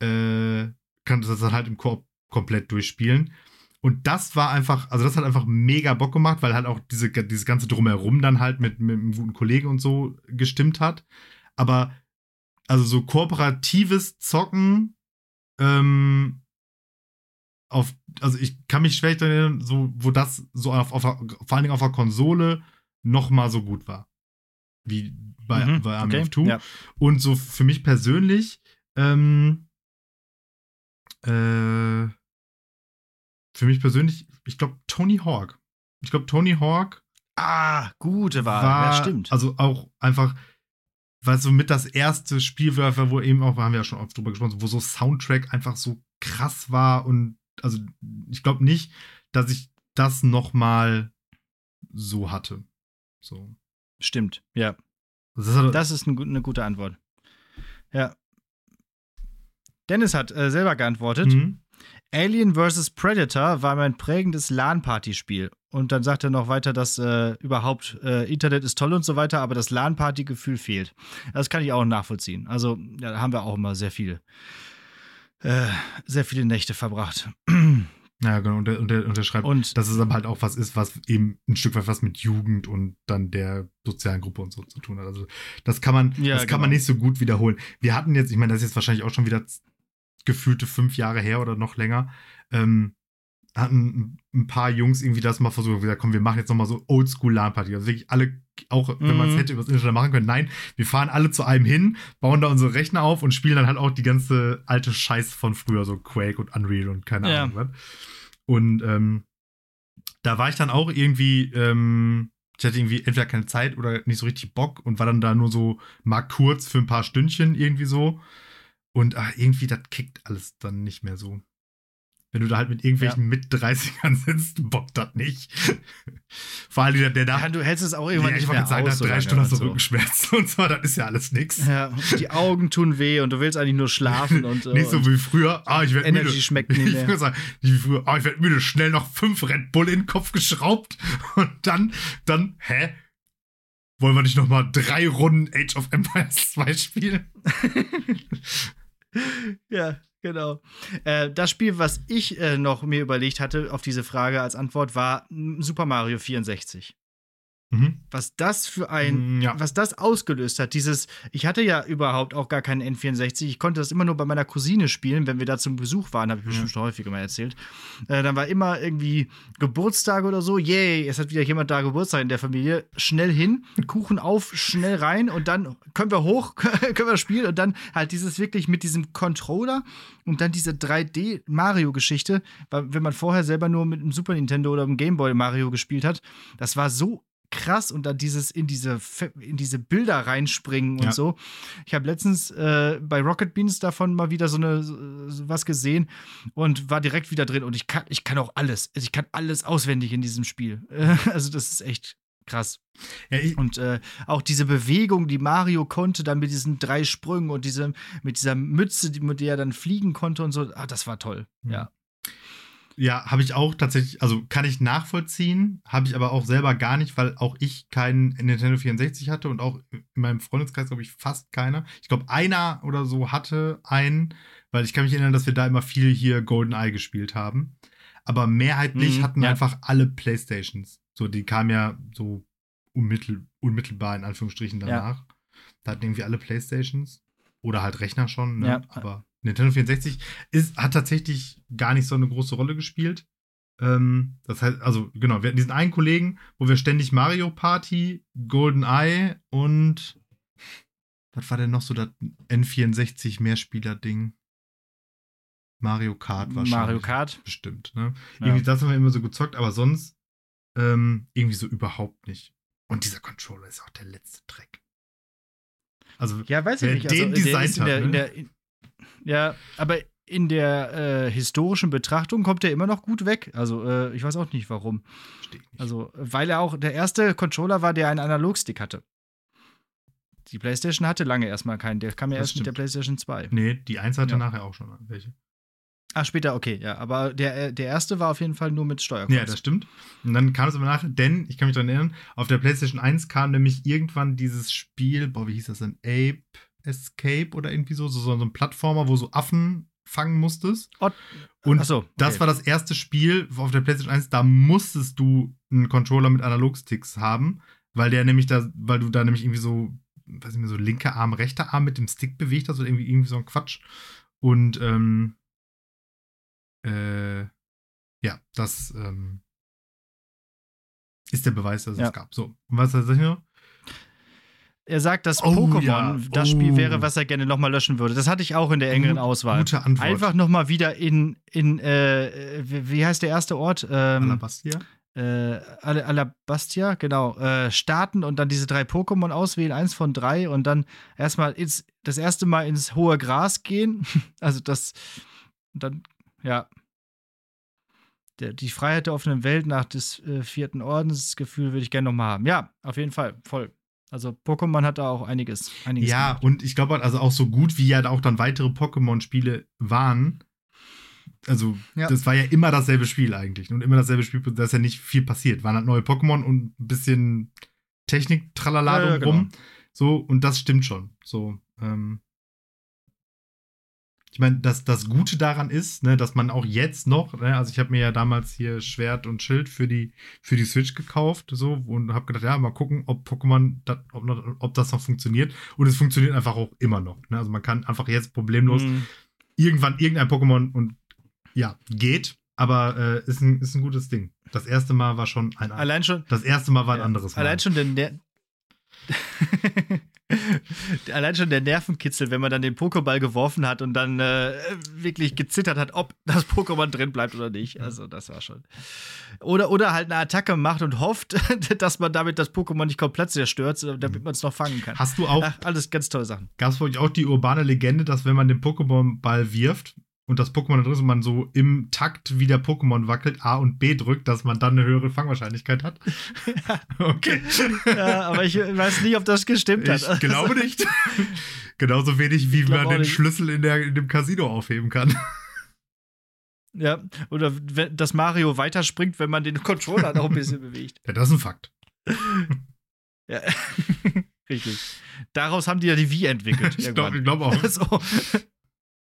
äh, kann das dann halt im Koop komplett durchspielen. Und das war einfach, also das hat einfach mega Bock gemacht, weil halt auch diese, dieses ganze Drumherum dann halt mit, mit einem guten Kollegen und so gestimmt hat. Aber also so kooperatives Zocken, ähm, auf, also ich kann mich schwer erinnern, so, wo das so auf, auf, vor allen Dingen auf der Konsole noch mal so gut war. Wie bei, Mhm, bei Army okay, of Two. ja. Und so für mich persönlich, ähm, äh, für mich persönlich, ich glaube, Tony Hawk. Ich glaube, Tony Hawk Ah, gute Wahl. war, ja, stimmt. also auch einfach, weil so mit das erste Spiel war, wo eben auch, haben wir ja schon oft drüber gesprochen, wo so Soundtrack einfach so krass war und also ich glaube nicht, dass ich das noch mal so hatte. So. Stimmt, ja. Das ist ein, eine gute Antwort. Ja. Dennis hat äh, selber geantwortet. Mhm. Alien vs. Predator war mein prägendes LAN-Party-Spiel. Und dann sagt er noch weiter, dass äh, überhaupt äh, Internet ist toll und so weiter, aber das LAN-Party-Gefühl fehlt. Das kann ich auch nachvollziehen. Also, ja, da haben wir auch immer sehr viele, äh, sehr viele Nächte verbracht. Ja, genau. Und der, und, der, und der schreibt, Und dass es aber halt auch was ist, was eben ein Stück weit was mit Jugend und dann der sozialen Gruppe und so zu tun hat. Also das kann man, Ja, das kann man genau. nicht so gut wiederholen. Wir hatten jetzt, ich meine, das ist jetzt wahrscheinlich auch schon wieder gefühlte fünf Jahre her oder noch länger. Ähm, hatten ein paar Jungs irgendwie das mal versucht, gesagt, komm, wir machen jetzt nochmal so Oldschool LAN-Party. Also wirklich alle, auch wenn man es Mhm. hätte übers Internet machen können, nein, wir fahren alle zu einem hin, bauen da unsere Rechner auf und spielen dann halt auch die ganze alte Scheiß von früher, so Quake und Unreal und keine Ja. Ahnung was. Und ähm, da war ich dann auch irgendwie, ähm, ich hatte irgendwie entweder keine Zeit oder nicht so richtig Bock und war dann da nur so mal kurz für ein paar Stündchen irgendwie so. Und ah, irgendwie, das kickt alles dann nicht mehr so. Wenn du da halt mit irgendwelchen Mit-30ern sitzt, bockt das nicht. Vor allem der, der da. ja, du hältst es auch Ja, irgendwann ich nicht mehr sagen, aus. nach so drei Stunden hast du und so. Rückenschmerzen und so, das ist ja alles nix. Ja, die Augen tun weh und du willst eigentlich nur schlafen und, äh, Nicht so wie früher, ah, ich werde müde. Energy schmeckt nicht Ich mehr. würde sagen, nicht wie früher, ah, ich werde müde, schnell noch fünf Red Bull in den Kopf geschraubt und dann, dann, hä? Wollen wir nicht noch mal drei Runden Age of Empires 2 spielen? Ja, genau. Äh, das Spiel, was ich äh, noch mir überlegt hatte auf diese Frage als Antwort, war Super Mario 64. Mhm. Was das für ein, Mm, ja. was das ausgelöst hat, dieses, ich hatte ja überhaupt auch gar keinen N64, ich konnte das immer nur bei meiner Cousine spielen, wenn wir da zum Besuch waren, habe ich bestimmt Ja. schon häufiger mal erzählt. Äh, dann war immer irgendwie Geburtstag oder so, yay, es hat wieder jemand da Geburtstag in der Familie, schnell hin, Kuchen auf, schnell rein und dann können wir hoch, können wir spielen und dann halt dieses wirklich mit diesem Controller und dann diese 3D-Mario-Geschichte, weil wenn man vorher selber nur mit dem Super Nintendo oder dem Game Boy Mario gespielt hat, das war so krass und dann dieses in diese in diese Bilder reinspringen und Ja. so. Ich habe letztens äh, bei Rocket Beans davon mal wieder so eine so was gesehen und war direkt wieder drin und ich kann ich kann auch alles. Also ich kann alles auswendig in diesem Spiel. also das ist echt krass. ja Und äh, auch diese Bewegung, die Mario konnte, dann mit diesen drei Sprüngen und diese, mit dieser Mütze, die, mit der er dann fliegen konnte und so, ah, das war toll. Mhm. Ja. Ja, habe ich auch tatsächlich, also kann ich nachvollziehen, habe ich aber auch selber gar nicht, weil auch ich keinen Nintendo 64 hatte und auch in meinem Freundeskreis, glaube ich, fast keiner. Ich glaube, einer oder so hatte einen, weil ich kann mich erinnern, dass wir da immer viel hier GoldenEye gespielt haben. Aber mehrheitlich Mhm, hatten ja. einfach alle Playstations. So, die kamen ja so unmittel, unmittelbar in Anführungsstrichen Ja. danach. Da hatten irgendwie alle Playstations. Oder halt Rechner schon, ne? Ja. Aber Nintendo 64 ist, hat tatsächlich gar nicht so eine große Rolle gespielt. Ähm, das heißt, also genau, wir hatten diesen einen Kollegen, wo wir ständig Mario Party, GoldenEye und was war denn noch so das N64 Mehrspieler-Ding? Mario Kart wahrscheinlich. Mario Kart. Bestimmt, ne? Ja. Irgendwie das haben wir immer so gezockt, aber sonst ähm, irgendwie so überhaupt nicht. Und dieser Controller ist auch der letzte Dreck. Also, Ja, weiß ich nicht. den Also, der designt in der, hat, in ne? der, in, ja, aber in der äh, historischen Betrachtung kommt er immer noch gut weg. Also, äh, ich weiß auch nicht warum. nicht. Also, weil er auch der erste Controller war, der einen Analogstick hatte. Die PlayStation hatte lange erstmal keinen. Der kam ja Das erst mit der stimmt. PlayStation 2. nee, die 1 hatte Ja. nachher auch schon welche. Ach, später, okay, ja. Aber der, äh, der erste war auf jeden Fall nur mit Steuerkreuz. Ja, das stimmt. Und dann kam es aber nachher, denn, ich kann mich daran erinnern, auf der PlayStation 1 kam nämlich irgendwann dieses Spiel, boah, wie hieß das denn? Ape Escape oder irgendwie so, so, so ein Plattformer, wo so Affen fangen musstest. Ot- Und so, okay. das war das erste Spiel auf der PlayStation 1, da musstest du einen Controller mit Analogsticks haben, weil der nämlich da, weil du da nämlich irgendwie so, weiß ich nicht, so linker Arm, rechter Arm mit dem Stick bewegt hast oder irgendwie, irgendwie so ein Quatsch. Und ähm, äh, ja, das ähm, ist der Beweis, dass es Ja. es gab. So, und was ist das hier? Er sagt, dass Oh, Pokémon ja. das Spiel Oh. wäre, was er gerne nochmal löschen würde. Das hatte ich auch in der engeren Auswahl. Gute Antwort. Einfach nochmal wieder in, in äh, wie heißt der erste Ort? Ähm, Alabastia? äh, Al- Alabastia, genau, äh, starten und dann diese drei Pokémon auswählen, eins von drei und dann erstmal ins, das erste Mal ins hohe Gras gehen. also das, und dann, ja. Der, die Freiheit der offenen Welt nach des äh, vierten Ordensgefühl würde ich gerne nochmal haben. Ja, auf jeden Fall, voll. Also Pokémon hat da auch einiges. einiges Ja, gemacht. und ich glaube, also auch so gut wie ja auch dann weitere Pokémon-Spiele waren. Also, Ja. das war ja immer dasselbe Spiel eigentlich. Und immer dasselbe Spiel, da ist ja nicht viel passiert. Waren halt neue Pokémon und ein bisschen Technik, tralala Ja, ja, drumrum. genau. So, und das stimmt schon. So, ähm. Ich meine, das, das Gute daran ist, ne, dass man auch jetzt noch, ne, also ich habe mir ja damals hier Schwert und Schild für die, für die Switch gekauft, so, und habe gedacht, ja, mal gucken, ob Pokémon, da, ob, ob das noch funktioniert. Und es funktioniert einfach auch immer noch. Ne? Also man kann einfach jetzt problemlos Mhm. irgendwann irgendein Pokémon und ja, geht, aber äh, ist, ein, ist ein gutes Ding. Das erste Mal war schon ein Allein schon, Das erste Mal war ein Ja. anderes Mal. Allein schon der Ner Allein schon der Nervenkitzel, wenn man dann den Pokéball geworfen hat und dann äh, wirklich gezittert hat, ob das Pokémon drin bleibt oder nicht. Also, das war schon. Oder, oder halt eine Attacke macht und hofft, dass man damit das Pokémon nicht komplett zerstört, damit man es noch fangen kann. Hast du auch, Ach, alles ganz tolle Sachen. gab es euch auch die urbane Legende, dass wenn man den Pokémon-Ball wirft und das Pokémon da drin ist und man so im Takt wie der Pokémon wackelt, A und B drückt, dass man dann eine höhere Fangwahrscheinlichkeit hat? okay. Ja, aber ich weiß nicht, ob das gestimmt hat. Ich glaube nicht. Genauso wenig, wie man den nicht. Schlüssel in, der, in dem Casino aufheben kann. Ja, oder dass Mario weiterspringt, wenn man den Controller noch ein bisschen bewegt. Ja, das ist ein Fakt. Ja. Richtig. Daraus haben die ja die Wii entwickelt. Ich glaube glaub auch. so.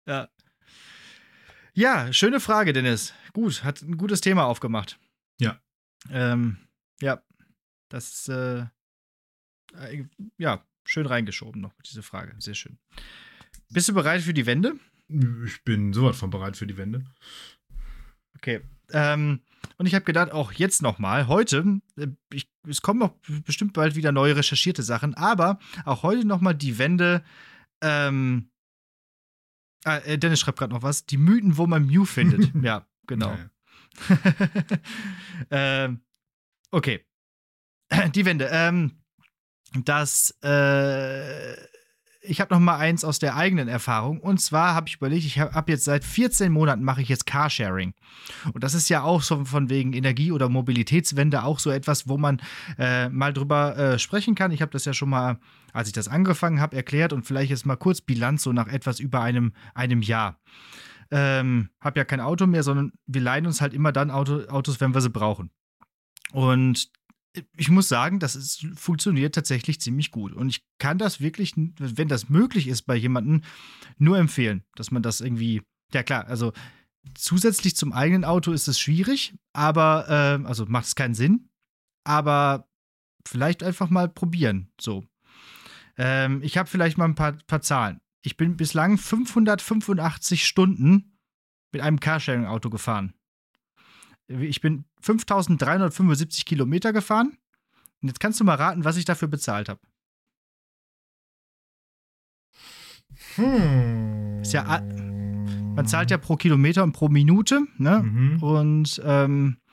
Ja. Ja, schöne Frage, Dennis. Gut, hat ein gutes Thema aufgemacht. Ja. Ähm, ja, das ist, äh, äh, ja, schön reingeschoben noch, diese Frage. Sehr schön. Bist du bereit für die Wende? Ich bin sowas von bereit für die Wende. Okay. Ähm, und ich habe gedacht, auch jetzt nochmal, heute, äh, ich, es kommen noch bestimmt bald wieder neue recherchierte Sachen, aber auch heute nochmal die Wende. Ähm, ah, äh, Dennis schreibt gerade noch was. Die Mythen, wo man Mew findet. ja, genau. Ähm, okay. Die Wende. Ähm, das, äh, ich habe noch mal eins aus der eigenen Erfahrung. Und zwar habe ich überlegt, ich habe hab jetzt seit 14 Monaten mache ich jetzt Carsharing. Und das ist ja auch so von wegen Energie- oder Mobilitätswende auch so etwas, wo man äh, mal drüber äh, sprechen kann. Ich habe das ja schon mal, als ich das angefangen habe, erklärt und vielleicht jetzt mal kurz Bilanz so nach etwas über einem, einem Jahr. Ähm, hab ja kein Auto mehr, sondern wir leihen uns halt immer dann Auto, Autos, wenn wir sie brauchen. Und ich muss sagen, das ist, funktioniert tatsächlich ziemlich gut. Und ich kann das wirklich, wenn das möglich ist bei jemandem, nur empfehlen, dass man das irgendwie, ja klar, also zusätzlich zum eigenen Auto ist es schwierig, aber, äh, also macht es keinen Sinn, aber vielleicht einfach mal probieren, so. Ähm, ich habe vielleicht mal ein paar, paar Zahlen. Ich bin bislang 585 Stunden mit einem Carsharing-Auto gefahren. Ich bin 5375 Kilometer gefahren. Und jetzt kannst du mal raten, was ich dafür bezahlt habe. Hm. Ist ja Man zahlt ja pro Kilometer und pro Minute, ne? Mhm. Und, ähm, äh,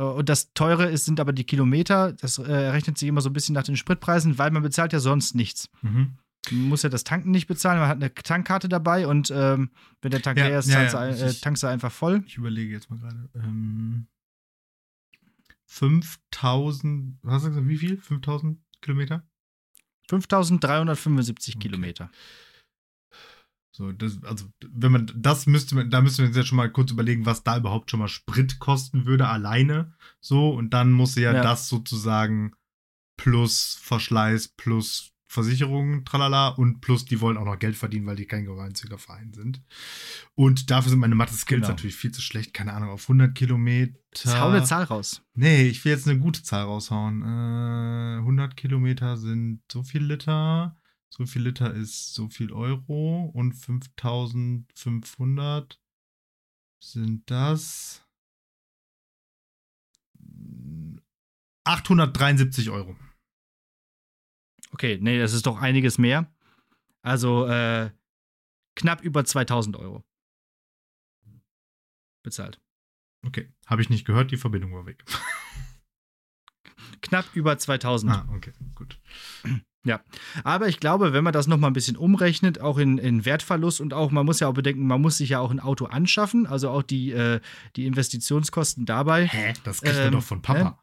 und das teure ist, sind aber die Kilometer. Das äh, rechnet sich immer so ein bisschen nach den Spritpreisen, weil man bezahlt ja sonst nichts. Mhm. Man muss ja das Tanken nicht bezahlen, man hat eine Tankkarte dabei und ähm, wenn der Tank Ja, leer ist, ja, ja, ein- äh, tankst du einfach voll. Ich überlege jetzt mal gerade. Ähm, 5000, was hast du gesagt, wie viel? 5000 Kilometer? 5375 Okay. Kilometer. So, das, also, wenn man, das müsste man, da müssen wir uns jetzt schon mal kurz überlegen, was da überhaupt schon mal Sprit kosten würde, alleine. So, und dann muss ja, Ja. das sozusagen plus Verschleiß, plus Versicherung, tralala, und plus die wollen auch noch Geld verdienen, weil die kein gemeinnütziger Verein sind. Und dafür sind meine Mathe-Skills Genau. natürlich viel zu schlecht. Keine Ahnung, auf 100 Kilometer. Jetzt hau eine Zahl raus. Nee, ich will jetzt eine gute Zahl raushauen. Äh, 100 Kilometer sind so viel Liter. So viel Liter ist so viel Euro. Und 5500 sind das 873 Euro. Okay, nee, das ist doch einiges mehr. Also äh, knapp über 2000 Euro. Bezahlt. Okay, habe ich nicht gehört, die Verbindung war weg. Knapp über 2000. Ah, okay, gut. Ja, aber ich glaube, wenn man das nochmal ein bisschen umrechnet, auch in, in Wertverlust und auch, man muss ja auch bedenken, man muss sich ja auch ein Auto anschaffen, also auch die, äh, die Investitionskosten dabei. Hä? Das kriegt Ähm, man doch von Papa.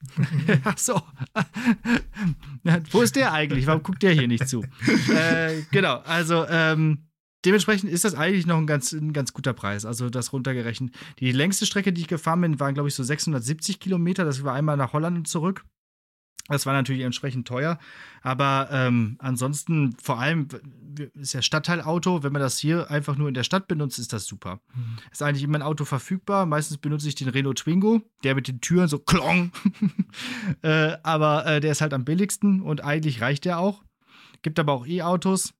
Ach so. Wo ist der eigentlich? Warum guckt der hier nicht zu? äh, genau, also ähm, dementsprechend ist das eigentlich noch ein ganz, ein ganz guter Preis. Also das runtergerechnet. Die längste Strecke, die ich gefahren bin, waren, glaube ich, so 670 Kilometer. Das war einmal nach Holland und zurück. Das war natürlich entsprechend teuer. Aber ähm, ansonsten, vor allem, ist ja Stadtteilauto. Wenn man das hier einfach nur in der Stadt benutzt, ist das super. Mhm. Ist eigentlich immer ein Auto verfügbar. Meistens benutze ich den Renault Twingo, der mit den Türen so klong. äh, aber äh, der ist halt am billigsten und eigentlich reicht der auch. Gibt aber auch E-Autos.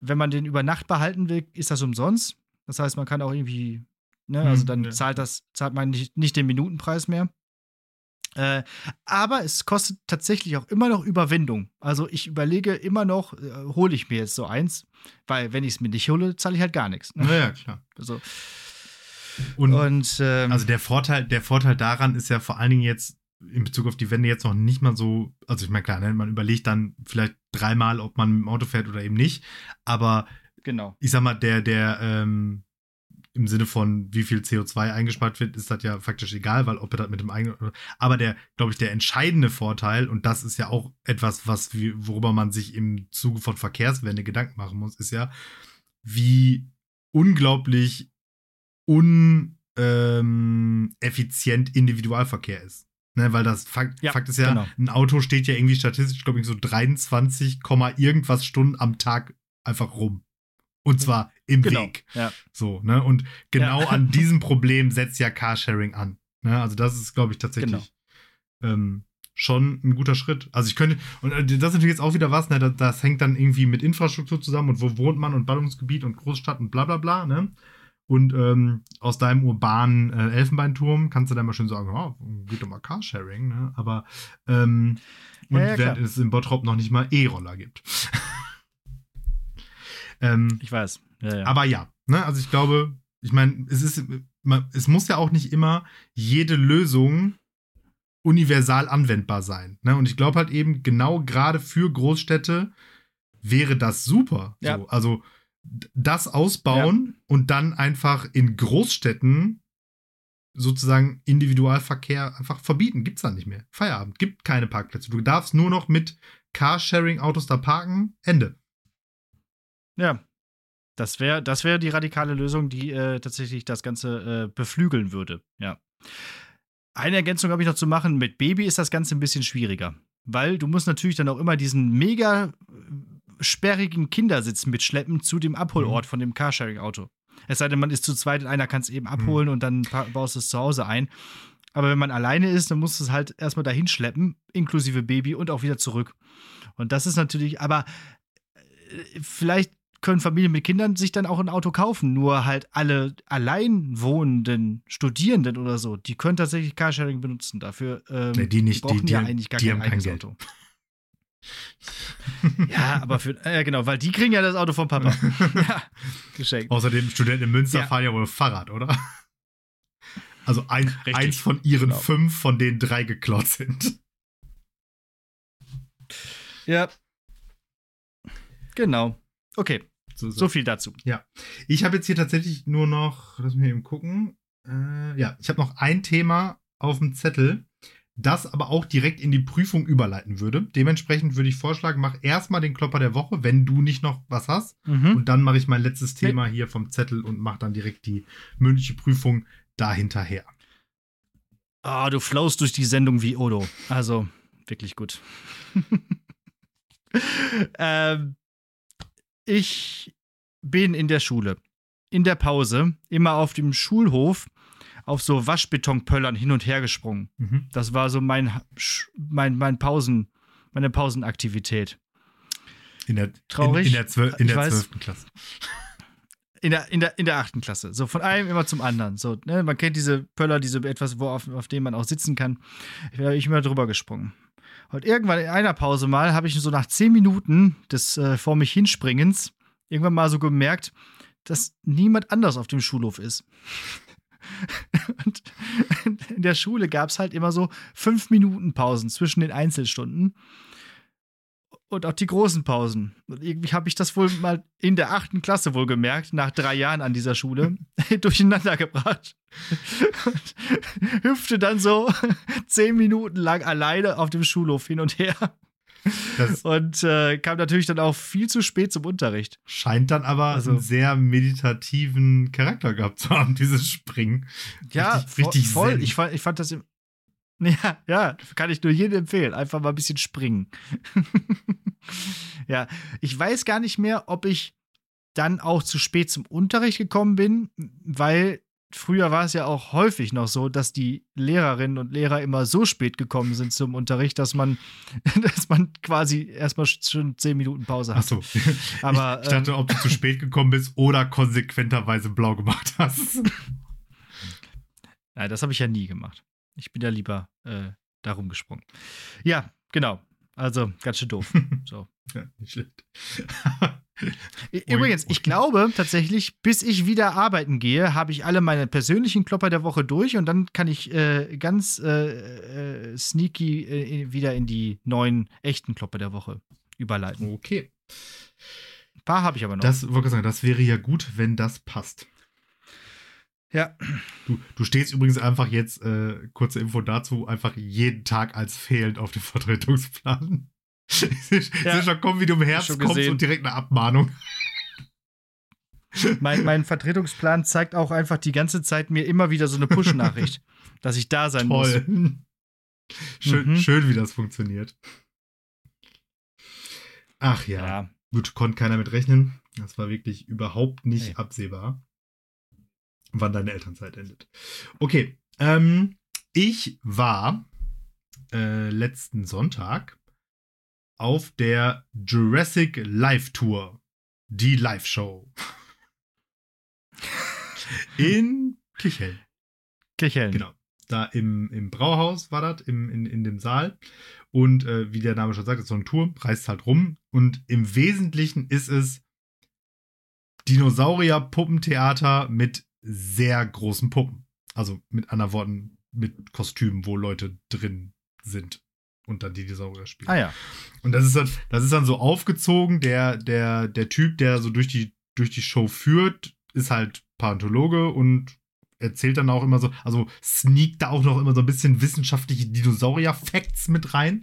Wenn man den über Nacht behalten will, ist das umsonst. Das heißt, man kann auch irgendwie, ne, also Hm, dann ja. zahlt das, zahlt man nicht, nicht den Minutenpreis mehr. Äh, aber es kostet tatsächlich auch immer noch Überwindung. Also ich überlege immer noch, äh, hole ich mir jetzt so eins, weil wenn ich es mir nicht hole, zahle ich halt gar nichts. Ne? Naja, klar. Also, Und, und ähm, also der Vorteil, der Vorteil daran ist ja vor allen Dingen jetzt in Bezug auf die Wände jetzt noch nicht mal so, also ich meine, klar, ne, man überlegt dann vielleicht dreimal, ob man mit dem Auto fährt oder eben nicht. Aber genau. ich sag mal, der, der, ähm, im Sinne von, wie viel CO2 eingespart wird, ist das ja faktisch egal, weil ob er das mit dem eigenen. Aber der, glaube ich, der entscheidende Vorteil, und das ist ja auch etwas, was worüber man sich im Zuge von Verkehrswende Gedanken machen muss, ist ja, wie unglaublich uneffizient ähm, Individualverkehr ist. Ne, weil das Fakt, Ja, Fakt ist ja, genau. ein Auto steht ja irgendwie statistisch, glaube ich, so 23, Komma irgendwas Stunden am Tag einfach rum. Und zwar im Genau. Weg. Ja. So, ne? Und genau Ja. an diesem Problem setzt ja Carsharing an. Ne? Also, das ist, glaube ich, tatsächlich ähm, schon ein guter Schritt. Also, ich könnte, und äh, das ist natürlich jetzt auch wieder was, ne? Das, das hängt dann irgendwie mit Infrastruktur zusammen und wo wohnt man und Ballungsgebiet und Großstadt und bla bla bla, ne? Und ähm, aus deinem urbanen äh, Elfenbeinturm kannst du dann mal schön sagen, oh, geht doch mal Carsharing, ne? Aber ähm, und Ja, ja, während es in Bottrop noch nicht mal E-Roller gibt. ähm, Ich weiß. Ja, ja. aber ja, ne, also ich glaube, ich meine, es ist, man, es muss ja auch nicht immer jede Lösung universal anwendbar sein. Ne? Und ich glaube halt eben, genau gerade für Großstädte wäre das super. Ja. So, also das ausbauen und dann einfach in Großstädten sozusagen Individualverkehr einfach verbieten. Gibt's da nicht mehr. Feierabend. Gibt keine Parkplätze. Du darfst nur noch mit Carsharing-Autos da parken. Ende. Ja. Das wäre das wär die radikale Lösung, die äh, tatsächlich das Ganze äh, beflügeln würde. Ja. Eine Ergänzung habe ich noch zu machen. Mit Baby ist das Ganze ein bisschen schwieriger. Weil du musst natürlich dann auch immer diesen mega äh, sperrigen Kindersitz mitschleppen zu dem Abholort von dem Carsharing-Auto. Es sei denn, man ist zu zweit und einer kann es eben abholen und dann baust du es zu Hause ein. Aber wenn man alleine ist, dann musst du es halt erstmal dahin schleppen, inklusive Baby und auch wieder zurück. Und das ist natürlich, aber äh, vielleicht können Familien mit Kindern sich dann auch ein Auto kaufen. Nur halt alle allein wohnenden Studierenden oder so, die können tatsächlich Carsharing benutzen. Dafür ähm, Nee, die nicht, die- brauchen die- ja eigentlich gar die kein haben kein eigenes Geld. Auto. ja, aber für, äh, genau, weil die kriegen ja das Auto vom Papa. ja, geschenkt. Außerdem, Studenten in Münster Ja. fahren ja wohl Fahrrad, oder? Also ein, Richtig. eins von ihren Genau. fünf, von denen drei geklaut sind. Ja. Genau. Okay, So, so viel dazu. Ich habe jetzt hier tatsächlich nur noch, lass mich eben gucken. Äh, ja, ich habe noch ein Thema auf dem Zettel, das aber auch direkt in die Prüfung überleiten würde. Dementsprechend würde ich vorschlagen, mach erstmal den Klopper der Woche, wenn du nicht noch was hast. Mhm. Und dann mache ich mein letztes Thema hier vom Zettel und mache dann direkt die mündliche Prüfung dahinterher. Ah, du flowst durch die Sendung wie Odo. Also, wirklich gut. ähm, ich bin in der Schule. In der Pause, immer auf dem Schulhof, auf so Waschbetonpöllern hin und her gesprungen. Mhm. Das war so mein, mein, mein Pausen, meine Pausenaktivität. In der, Traurig. In, in der, zwöl in der weiß. 12. Klasse. In der, in, der, in der achten Klasse. So von einem immer zum anderen. So, ne? Man kennt diese Pöller, diese etwas, wo auf, auf dem man auch sitzen kann. Ich bin ich immer drüber gesprungen. Und irgendwann in einer Pause mal habe ich so nach zehn Minuten des äh, vor mich hinspringens irgendwann mal so gemerkt, dass niemand anders auf dem Schulhof ist. Und in der Schule gab es halt immer so fünf Minuten Pausen zwischen den Einzelstunden und auch die großen Pausen. Und irgendwie habe ich das wohl mal in der achten Klasse wohl gemerkt, nach drei Jahren an dieser Schule, durcheinander gebracht. Und hüpfte dann so zehn Minuten lang alleine auf dem Schulhof hin und her. Das und äh, kam natürlich dann auch viel zu spät zum Unterricht. Scheint dann aber also, einen sehr meditativen Charakter gehabt zu haben, dieses Springen. Ja, richtig, voll. Ich fand, ich fand das im, Ja, ja, kann ich nur jedem empfehlen. Einfach mal ein bisschen springen. ja, ich weiß gar nicht mehr, ob ich dann auch zu spät zum Unterricht gekommen bin, weil früher war es ja auch häufig noch so, dass die Lehrerinnen und Lehrer immer so spät gekommen sind zum Unterricht, dass man, dass man quasi erstmal schon zehn Minuten Pause hat. Achso. Aber, ich, ich dachte, ähm, ob du zu spät gekommen bist oder konsequenterweise blau gemacht hast. Nein, das habe ich ja nie gemacht. Ich bin ja lieber äh, da rumgesprungen. Ja, genau. Also ganz schön doof. So. ja, nicht schlecht. Übrigens, ich glaube tatsächlich, bis ich wieder arbeiten gehe, habe ich alle meine persönlichen Klopper der Woche durch und dann kann ich äh, ganz äh, äh, sneaky äh, wieder in die neuen echten Klopper der Woche überleiten. Okay. Ein paar habe ich aber noch. Das, wollte sagen, das wäre ja gut, wenn das passt. Ja. Du, du stehst übrigens einfach jetzt, äh, kurze Info dazu, einfach jeden Tag als fehlend auf dem Vertretungsplan. ich ja. schon kommen, wie du im Herbst kommst gesehen. und direkt eine Abmahnung. Mein, mein Vertretungsplan zeigt auch einfach die ganze Zeit mir immer wieder so eine Push-Nachricht, dass ich da sein Toll. muss. Schön, mhm. schön, wie das funktioniert. Ach ja. ja. Gut, konnte keiner mit rechnen. Das war wirklich überhaupt nicht hey. absehbar wann deine Elternzeit endet. Okay, ähm, ich war äh, letzten Sonntag auf der Jurassic Live Tour, die Live-Show. in Kirchhellen. Kirchhellen. Genau. Da im, im Brauhaus war das, im, in, in dem Saal. Und äh, wie der Name schon sagt, ist so ein Turm, reist halt rum. Und im Wesentlichen ist es Dinosaurier-Puppentheater mit sehr großen Puppen. Also mit anderen Worten, mit Kostümen, wo Leute drin sind und dann die Dinosaurier spielen. Ah ja. Und das ist dann, das ist dann so aufgezogen, der, der, der Typ, der so durch die, durch die Show führt, ist halt Paläontologe und erzählt dann auch immer so, also sneakt da auch noch immer so ein bisschen wissenschaftliche Dinosaurier-Facts mit rein.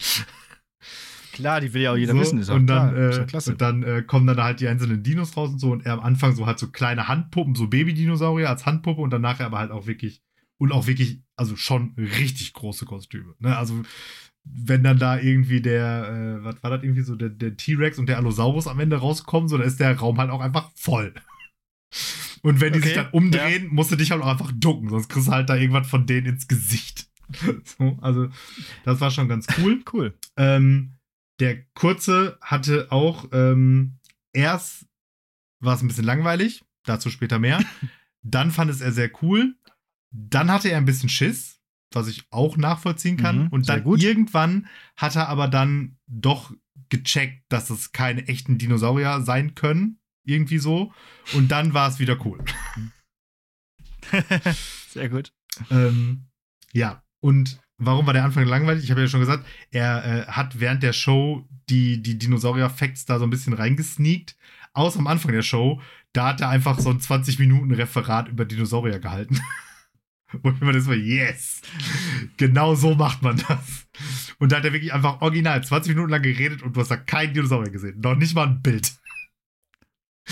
Klar, die will ja auch jeder so, wissen. Ist und, dann, klar, äh, und dann äh, kommen dann halt die einzelnen Dinos raus und so. Und er am Anfang so halt so kleine Handpuppen, so Baby-Dinosaurier als Handpuppe und dann nachher aber halt auch wirklich, und auch wirklich, also schon richtig große Kostüme. Ne? Also, wenn dann da irgendwie der, äh, was war das irgendwie so, der, der T-Rex und der Allosaurus am Ende rauskommen, so, dann ist der Raum halt auch einfach voll. Und wenn die okay, sich dann umdrehen, ja. musst du dich halt auch einfach ducken, sonst kriegst du halt da irgendwas von denen ins Gesicht. so, also, das war schon ganz cool. Cool. Ähm, der kurze hatte auch ähm, erst war es ein bisschen langweilig, dazu später mehr. Dann fand es er sehr cool. Dann hatte er ein bisschen Schiss, was ich auch nachvollziehen kann. Mhm, und dann irgendwann hat er aber dann doch gecheckt, dass es keine echten Dinosaurier sein können. Irgendwie so. Und dann war es wieder cool. sehr gut. Ähm, ja, und warum war der Anfang langweilig? Ich habe ja schon gesagt, er äh, hat während der Show die, die Dinosaurier-Facts da so ein bisschen reingesneakt. Außer am Anfang der Show, da hat er einfach so ein 20-Minuten-Referat über Dinosaurier gehalten. Wo ich immer das war, yes! Genau so macht man das. Und da hat er wirklich einfach original 20 Minuten lang geredet und du hast da keinen Dinosaurier gesehen. Noch nicht mal ein Bild.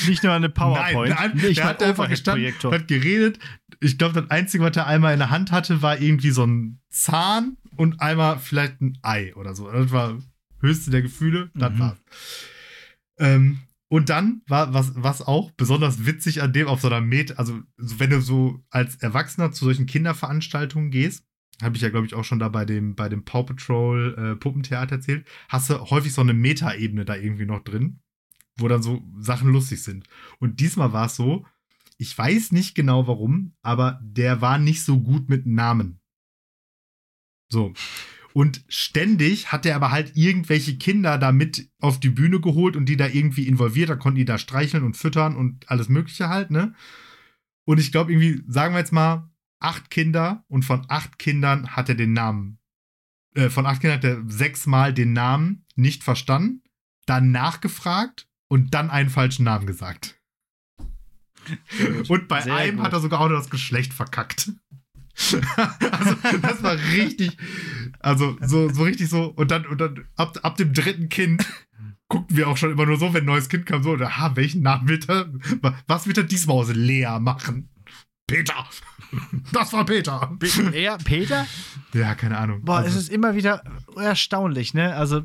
Nicht nur eine PowerPoint. Nein, nein der hat einfach gestanden, hat geredet. Ich glaube, das Einzige, was er einmal in der Hand hatte, war irgendwie so ein Zahn und einmal vielleicht ein Ei oder so. Das war höchste der Gefühle. Das mhm. war's. Ähm, und dann war was, was auch besonders witzig an dem auf so einer Met, also wenn du so als Erwachsener zu solchen Kinderveranstaltungen gehst, habe ich ja, glaube ich, auch schon da bei dem, bei dem Paw Patrol äh, Puppentheater erzählt, hast du häufig so eine Meta-Ebene da irgendwie noch drin wo dann so Sachen lustig sind. Und diesmal war es so, ich weiß nicht genau warum, aber der war nicht so gut mit Namen. So. Und ständig hat er aber halt irgendwelche Kinder da mit auf die Bühne geholt und die da irgendwie involviert. Da konnten die da streicheln und füttern und alles Mögliche halt, ne? Und ich glaube irgendwie, sagen wir jetzt mal, acht Kinder und von acht Kindern hat er den Namen. Äh, von acht Kindern hat er sechsmal den Namen nicht verstanden, dann nachgefragt und dann einen falschen Namen gesagt. Und bei Sehr einem gut. hat er sogar auch noch das Geschlecht verkackt. also, das war richtig, also so, so richtig so. Und dann, und dann ab, ab dem dritten Kind guckten wir auch schon immer nur so, wenn ein neues Kind kam, so, aha, welchen Namen wird er, was wird er diesmal aus Lea machen? Peter! Das war Peter! Er, Peter? Ja, keine Ahnung. Boah, Also, es ist immer wieder erstaunlich, ne? Also,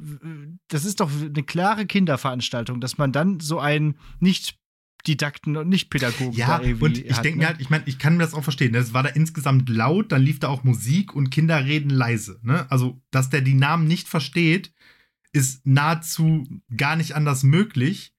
das ist doch eine klare Kinderveranstaltung, dass man dann so einen Nicht-Didakten und Nicht-Pädagogen ja, da irgendwie und ich denke ne? mir halt, ich meine, ich kann mir das auch verstehen. ne? Es war da insgesamt laut, dann lief da auch Musik und Kinder reden leise. Ne? Also, dass der die Namen nicht versteht, ist nahezu gar nicht anders möglich.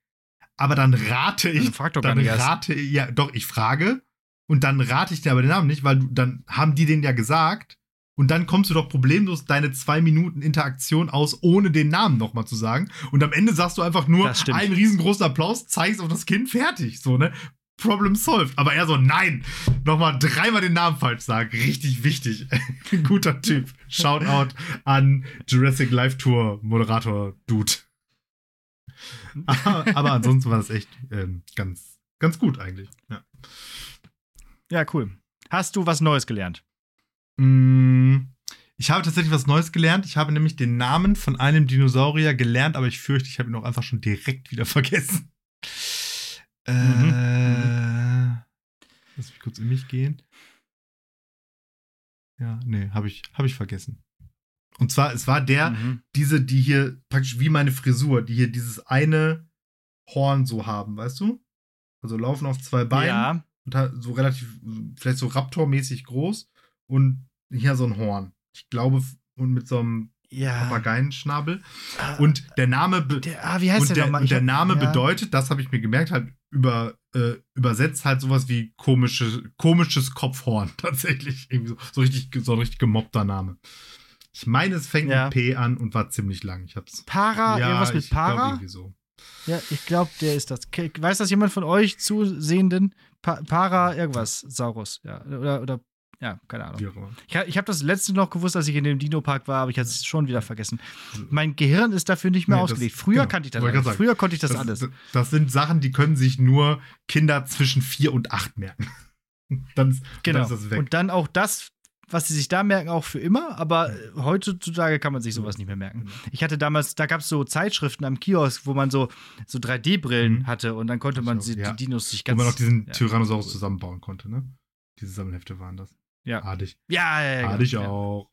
Aber dann rate ich, Dann frag doch gar dann nicht erst. rate, ja, doch, ich frage und dann rate ich dir aber den Namen nicht, weil du, dann haben die den ja gesagt und dann kommst du doch problemlos deine zwei Minuten Interaktion aus, ohne den Namen nochmal zu sagen. Und am Ende sagst du einfach nur einen riesengroßen Applaus, zeigst auf das Kind, fertig. So, ne? Problem solved. Aber er so, nein, nochmal dreimal den Namen falsch sagen. Richtig wichtig. Guter Typ. Shoutout an Jurassic Live Tour Moderator Dude. aber, aber ansonsten war das echt ähm, ganz, ganz gut eigentlich. Ja. Ja, cool. Hast du was Neues gelernt? Mm, Ich habe tatsächlich was Neues gelernt. Ich habe nämlich den Namen von einem Dinosaurier gelernt, aber ich fürchte, ich habe ihn auch einfach schon direkt wieder vergessen. Äh, Mhm. Lass mich kurz in mich gehen. Ja, nee, habe ich, hab ich vergessen. Und zwar, es war der, Mhm. diese, die hier praktisch wie meine Frisur, die hier dieses eine Horn so haben, weißt du? Also laufen auf zwei Beinen Ja, und ha- so relativ, vielleicht so Raptor-mäßig groß und hier so ein Horn. Ich glaube, und mit so einem ja. Papageienschnabel. Ah, Und der Name, der, ah, wie heißt und der, der, und der hab- Name ja. bedeutet, das habe ich mir gemerkt, halt über, äh, übersetzt halt sowas wie komische, komisches Kopfhorn tatsächlich. Irgendwie so, so richtig, so ein richtig gemobbter Name. Ich meine, es fängt Ja. mit P an und war ziemlich lang. Ich hab's. Para, irgendwas mit ich glaub Para? irgendwie so. Ja, ich glaube, der ist das. Weiß das jemand von euch Zusehenden? Pa Para, irgendwas, Saurus, ja. Oder, oder ja, keine Ahnung. Ich, ich habe das letzte noch gewusst, als ich in dem Dino-Park war, aber ich hatte es schon wieder vergessen. Mein Gehirn ist dafür nicht mehr Nee, das- ausgelegt. Früher genau, kannte ich das alles. sagen. Früher konnte ich das, alles. Das sind Sachen, die können sich nur Kinder zwischen vier und acht merken. dann, ist- Genau. dann ist das weg. Und dann auch das, was sie sich da merken, auch für immer. Aber äh, heutzutage kann man sich sowas nicht mehr merken. Ich hatte damals, da gab es so Zeitschriften am Kiosk, wo man so, so 3D-Brillen Mhm. hatte und dann konnte man auch, sie, ja. die Dinos sich Wo ganz. man auch diesen ja. Tyrannosaurus zusammenbauen konnte, ne? Diese Sammelhefte waren das. Ja. Ich. Ja, ja, ja. Ich genau. auch.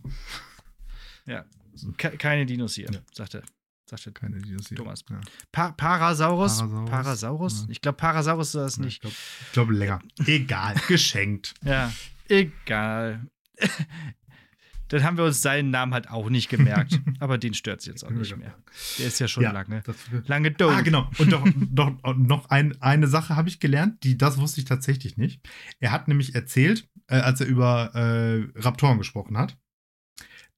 Ke keine Dinos hier, Ja. sagte, sagte Keine Dinos hier. Thomas. Ja. Pa Parasaurus. Parasaurus. Parasaurus? Ja. Ich glaube, Parasaurus ist das Ja, nicht. Ich glaube glaub länger. Egal. Geschenkt. Ja, egal. Dann haben wir uns seinen Namen halt auch nicht gemerkt. aber den stört es jetzt auch nicht mehr. Der ist ja schon Ja, lange. Lange tot. ah, genau. Und doch, doch noch ein, eine Sache habe ich gelernt, die das wusste ich tatsächlich nicht. Er hat nämlich erzählt, äh, als er über äh, Raptoren gesprochen hat,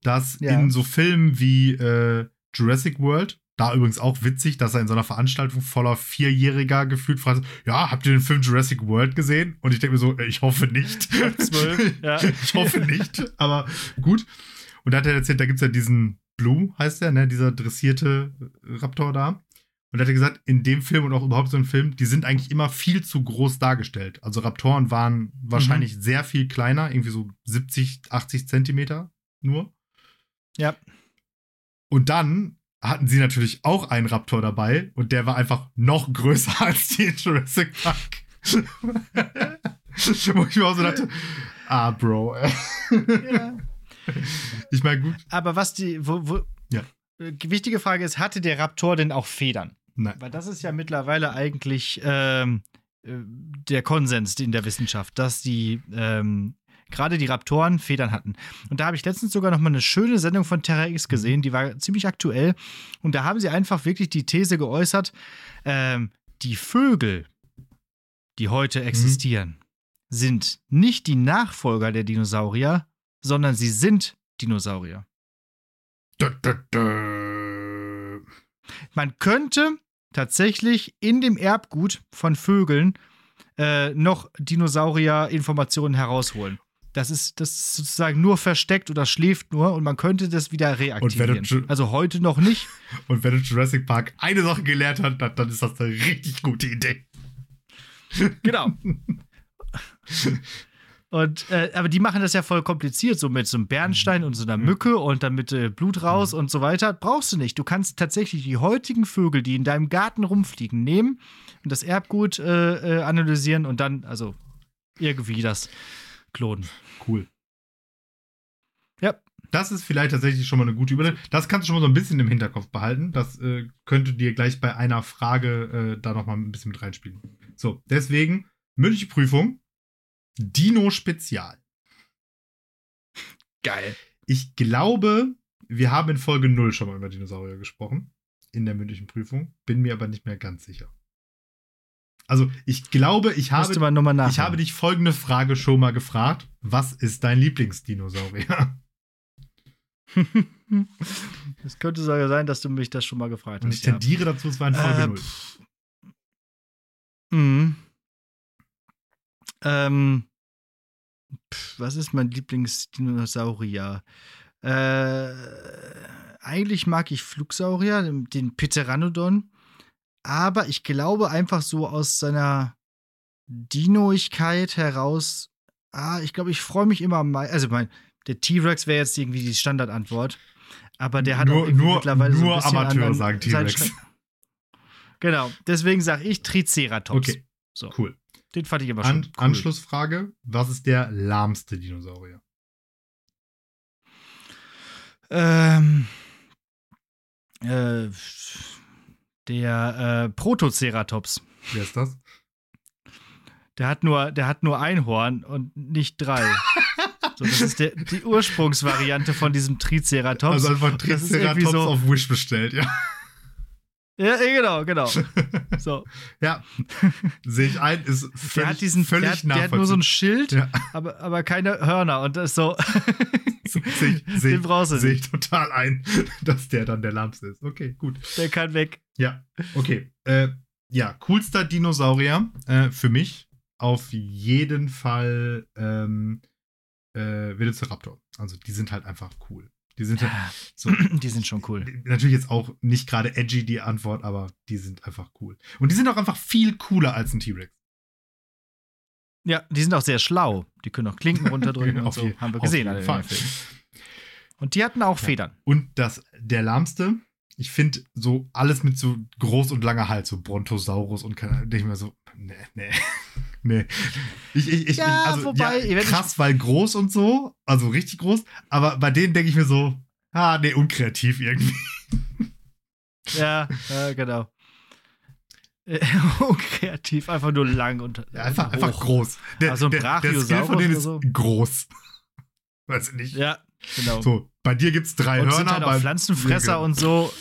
dass Ja. in so Filmen wie äh, Jurassic World, da übrigens auch witzig, dass er in so einer Veranstaltung voller Vierjähriger gefühlt fragt, ja, habt ihr den Film Jurassic World gesehen? Und ich denke mir so, äh, ich hoffe nicht. zwölf, ja. ich hoffe nicht, aber gut. Und da hat er erzählt, da gibt es ja diesen Blue, heißt der, ne, dieser dressierte Raptor da. Und da hat er gesagt, in dem Film und auch überhaupt so im Film, die sind eigentlich immer viel zu groß dargestellt. Also Raptoren waren wahrscheinlich sehr viel kleiner, irgendwie so 70, 80 Zentimeter nur. Ja. Und dann hatten sie natürlich auch einen Raptor dabei und der war einfach noch größer als die in Jurassic Park. Wo ich mir auch so dachte, ah, Bro. ja. Ich meine, gut. Aber was die, wo, wo, Ja. äh, wichtige Frage ist, hatte der Raptor denn auch Federn? Nein. Weil das ist ja mittlerweile eigentlich ähm, äh, der Konsens in der Wissenschaft, dass die ähm, gerade die Raptoren Federn hatten. Und da habe ich letztens sogar noch mal eine schöne Sendung von Terra X gesehen, die war ziemlich aktuell. Und da haben sie einfach wirklich die These geäußert, ähm, die Vögel, die heute existieren, sind nicht die Nachfolger der Dinosaurier, sondern sie sind Dinosaurier. Dö, dö, dö. Man könnte tatsächlich in dem Erbgut von Vögeln äh, noch Dinosaurier-Informationen herausholen. Das ist, das ist sozusagen nur versteckt oder schläft nur und man könnte das wieder reaktivieren. Also heute noch nicht. Und wenn du Jurassic Park eine Sache gelernt hat, dann, dann ist das eine richtig gute Idee. Genau. Und, äh, aber die machen das ja voll kompliziert, so mit so einem Bernstein und so einer Mücke und dann mit äh, Blut raus und so weiter. Brauchst du nicht. Du kannst tatsächlich die heutigen Vögel, die in deinem Garten rumfliegen, nehmen und das Erbgut äh, äh, analysieren und dann, also irgendwie das klonen. Cool. Ja. Das ist vielleicht tatsächlich schon mal eine gute Überleitung. Das kannst du schon mal so ein bisschen im Hinterkopf behalten. Das äh, könnte dir gleich bei einer Frage äh, da noch mal ein bisschen mit reinspielen. So, deswegen mündliche Prüfung. Dino Spezial. Geil. Ich glaube, wir haben in Folge 0 schon mal über Dinosaurier gesprochen. In der mündlichen Prüfung. Bin mir aber nicht mehr ganz sicher. Also, ich glaube, ich habe, ich habe dich folgende Frage schon mal gefragt. Was ist dein Lieblingsdinosaurier? Es könnte sogar sein, dass du mich das schon mal gefragt Und hast. ich tendiere dazu, es war in Folge Äh, 0. pff. Mhm. Ähm, pff, was ist mein Lieblingsdinosaurier? Äh, eigentlich mag ich Flugsaurier, den- den Pteranodon, aber ich glaube einfach so aus seiner Dinoigkeit heraus, ah, ich glaube, ich freue mich immer am mei- also mein, der T-Rex wäre jetzt irgendwie die Standardantwort, aber der hat Nur- auch nur- mittlerweile so nur ein bisschen Amateure an, sagen T-Rex. Genau, deswegen sage ich Triceratops. Okay, So, cool. den fand ich immer schon An cool. Anschlussfrage: Was ist der lahmste Dinosaurier? Ähm, äh, der äh, Protoceratops. Wer ist das? Der hat nur, der hat nur ein Horn und nicht drei. so, das ist der, die Ursprungsvariante von diesem Triceratops. Also einfach Triceratops so- auf Wish bestellt, ja. Ja, ja, genau, genau. So. ja, sehe ich ein, ist völlig, Der hat diesen, völlig der hat, der hat nur so ein Schild, Ja. aber, aber keine Hörner und das ist so. Sehe ich, seh seh ich total ein, dass der dann der lahmste ist. Okay, gut. Der kann weg. Ja, okay. Äh, ja, coolster Dinosaurier äh, für mich auf jeden Fall ähm, äh, Velociraptor. Also die sind halt einfach cool. Die sind Ja, so, die sind schon cool. natürlich jetzt auch nicht gerade edgy die Antwort, aber die sind einfach cool. Und die sind auch einfach viel cooler als ein T-Rex. Ja, die sind auch sehr schlau. Die können auch Klinken runterdrücken und Auf so. je- Haben wir auf gesehen. jeden alle in Fall. Und die hatten auch Ja. Federn. Und das, der lahmste, ich finde so alles mit so groß und langer Hals, so Brontosaurus und keine Ahnung, denke ich mir so, nee, nee, nee. Ich, ich, ich, Ja, also, wobei, ich- krass, weil groß und so, also richtig groß, aber bei denen denke ich mir so, ah, nee, unkreativ irgendwie. Ja, ja genau. Äh, Unkreativ, einfach nur lang und Ja, einfach, hoch. einfach groß. Der, Also ein der, der Skill von denen ist so? groß. Weiß ich nicht. Ja, genau. So, bei dir gibt es drei und Hörner. sind halt auch bei- Pflanzenfresser Ja, und so.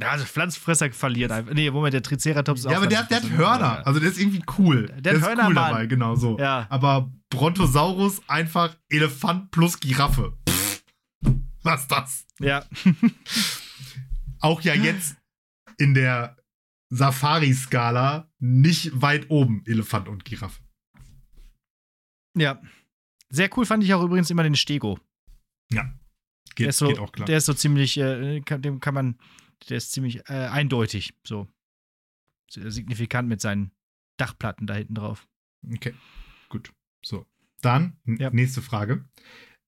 Ja, also Pflanzenfresser verliert einfach. Nee, Moment, der Triceratops ist auch Ja, aber der, der hat Hörner. Also der ist irgendwie cool. Der hat ist Hörner, cool Mann. dabei, genau so. Ja. Aber Brontosaurus einfach Elefant plus Giraffe. Pff, was ist das? Ja, Auch ja jetzt in der Safari-Skala nicht weit oben Elefant und Giraffe. ja. Sehr cool fand ich auch übrigens immer den Stego. Ja. Der Geht, ist so, geht auch klar. Der ist so ziemlich, äh, dem kann man, der ist ziemlich äh, eindeutig, so signifikant mit seinen Dachplatten da hinten drauf. Okay, gut. So, dann Ja. nächste Frage.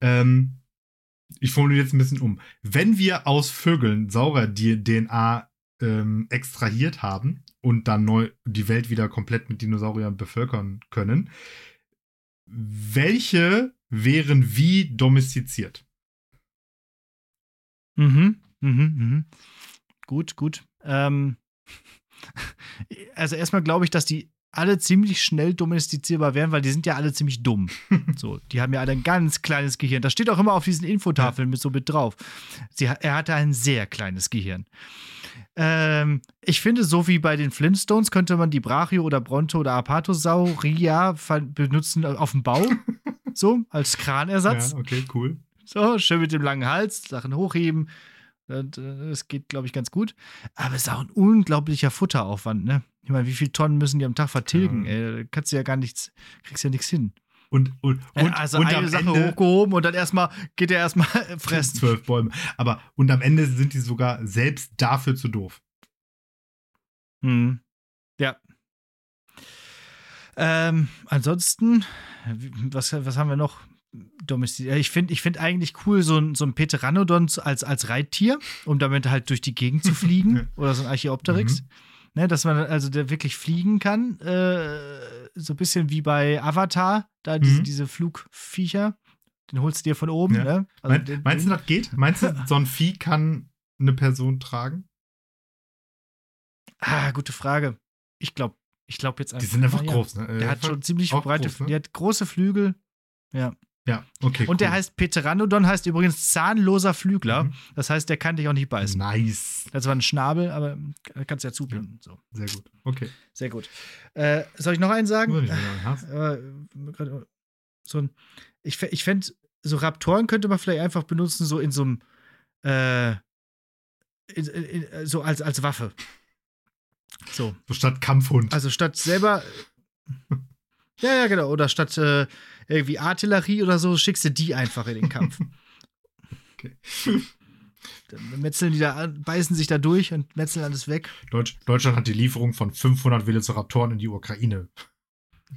Ähm, ich formuliere jetzt ein bisschen um. Wenn wir aus Vögeln Saurer-DNA ähm, extrahiert haben und dann neu die Welt wieder komplett mit Dinosauriern bevölkern können, welche wären wie domestiziert? Mhm, mhm, mhm. Gut, gut. Ähm, also erstmal glaube ich, dass die alle ziemlich schnell domestizierbar wären, weil die sind ja alle ziemlich dumm. So, die haben ja alle ein ganz kleines Gehirn. Das steht auch immer auf diesen Infotafeln mit so mit drauf. Sie, er hatte ein sehr kleines Gehirn. Ähm, ich finde, so wie bei den Flintstones könnte man die Brachio oder Bronto oder Apatosaurier ver- benutzen auf dem Bau. so, als Kranersatz. Ja, okay, cool. So, schön mit dem langen Hals, Sachen hochheben. Äh, Das geht, glaube ich, ganz gut. Aber es ist auch ein unglaublicher Futteraufwand, ne? Ich meine, wie viele Tonnen müssen die am Tag vertilgen? Ja. Ey, kannst du ja gar nichts, kriegst ja nichts hin. Und, und, und, also und eine Sache Ende hochgehoben und dann erstmal geht er erstmal fressen. zwölf Bäume. Aber und am Ende sind die sogar selbst dafür zu doof. Hm. Ja. Ähm, ansonsten, was, was haben wir noch? Domestiziert. Ich finde ich find eigentlich cool, so ein, so ein Pteranodon als, als Reittier, um damit halt durch die Gegend zu fliegen. oder so ein Archaeopteryx. Ne, dass man also der wirklich fliegen kann. Äh, so ein bisschen wie bei Avatar, da diese, Mhm. diese Flugviecher. Den holst du dir von oben. Ja. Ne? Also Mein, den- meinst du, das geht? Meinst du, so ein Vieh kann eine Person tragen? Ah, gute Frage. Ich glaube ich glaub jetzt einfach. Die sind einfach ja. groß, ne? Der hat schon ziemlich breite groß, ne? Der hat große Flügel. Ja. Ja, okay. Und der cool. heißt Pteranodon, heißt übrigens zahnloser Flügler. Mhm. Das heißt, der kann dich auch nicht beißen. Nice. Das war ein Schnabel, aber kannst du ja zubinden. So, Sehr gut. Okay. sehr gut. Äh, soll ich noch einen sagen? Würde ich sagen, hast. Äh, grad so ein, ich ich fände, so Raptoren könnte man vielleicht einfach benutzen, so in so einem, äh, in, in, in, so als, als Waffe. So. So statt Kampfhund. Also statt selber. ja, ja, genau. Oder statt äh, irgendwie Artillerie oder so, schickst du die einfach in den Kampf. Okay. Dann metzeln die da, beißen sich da durch und metzeln alles weg. Deutsch, Deutschland hat die Lieferung von 500 Velociraptoren in die Ukraine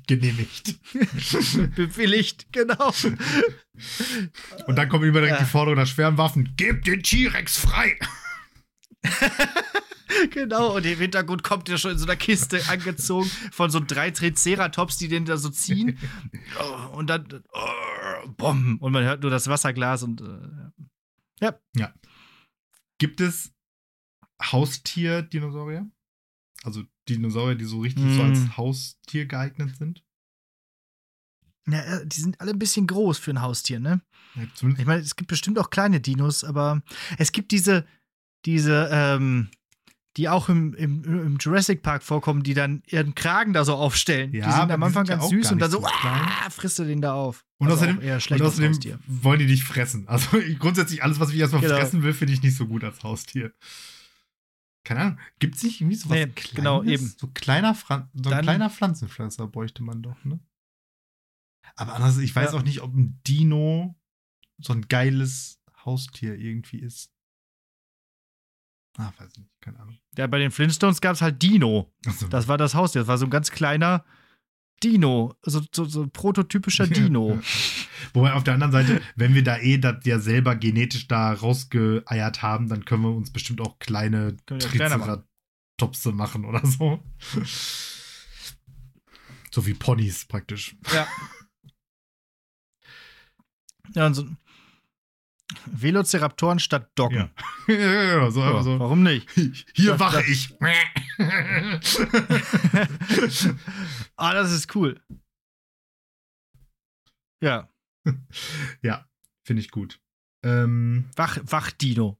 genehmigt. Bewilligt, genau. Und dann kommt immer direkt Ja. die Forderung nach schweren Waffen. Gebt den T-Rex frei! genau. Und im Hintergrund kommt der schon in so einer Kiste angezogen von so drei Triceratops, die den da so ziehen. Oh, und dann, oh. Und man hört nur das Wasserglas und. Äh, Gibt es Haustier-Dinosaurier? Also Dinosaurier, die so richtig Mm. so als Haustier geeignet sind? ja, äh, die sind alle ein bisschen groß für ein Haustier, ne? Ja, Ich meine, es gibt bestimmt auch kleine Dinos, aber es gibt diese, diese, ähm, die auch im, im, im Jurassic Park vorkommen, die dann ihren Kragen da so aufstellen. Ja, die sind am Anfang sind ganz süß und dann so, ah, frisst du den da auf. Und Also außerdem, und außerdem wollen die dich fressen. Also grundsätzlich alles, was ich erstmal Genau. fressen will, finde ich nicht so gut als Haustier. Keine Ahnung. Gibt es nicht irgendwie so was Nee, Kleines? genau, eben. So, kleiner Fran so ein Dann- kleiner Pflanzenfresser bräuchte man doch, ne? Aber anders, ich weiß Ja. auch nicht, ob ein Dino so ein geiles Haustier irgendwie ist. Ah, weiß ich nicht, keine Ahnung. Ja, bei den Flintstones gab es halt Dino. Also, Das war das Haustier. Das war so ein ganz kleiner Dino. So, so, so ein prototypischer Dino. Wobei auf der anderen Seite, wenn wir da eh das ja selber genetisch da rausgeeiert haben, dann können wir uns bestimmt auch kleine kleiner machen. Triceratopse machen oder so. So wie Ponys praktisch. Ja. Ja, und so Velociraptoren statt Doggen. Ja. ja, so, Ja, so. Warum nicht? Hier Das- wache das- ich. ah, das ist cool. Ja, ja, finde ich gut. Ähm, Wach, Wachdino.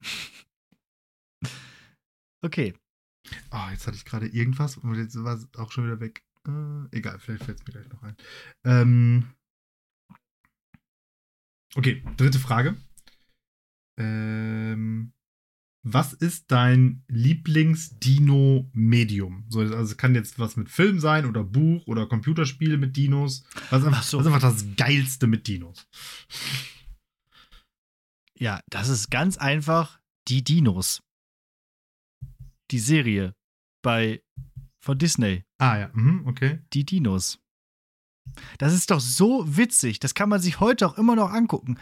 Okay. oh, jetzt hatte ich gerade irgendwas und jetzt war es auch schon wieder weg. Äh, egal, vielleicht fällt es mir gleich noch ein. Ähm, okay, dritte Frage. Ähm, was ist dein Lieblings-Dino-Medium? So, also es kann jetzt was mit Film sein oder Buch oder Computerspiele mit Dinos. Was ist einfach, Ach so. was ist einfach das Geilste mit Dinos? Ja, das ist ganz einfach die Dinos. Die Serie bei von Disney. Ah ja, mhm, okay. Die Dinos. Das ist doch so witzig. Das kann man sich heute auch immer noch angucken.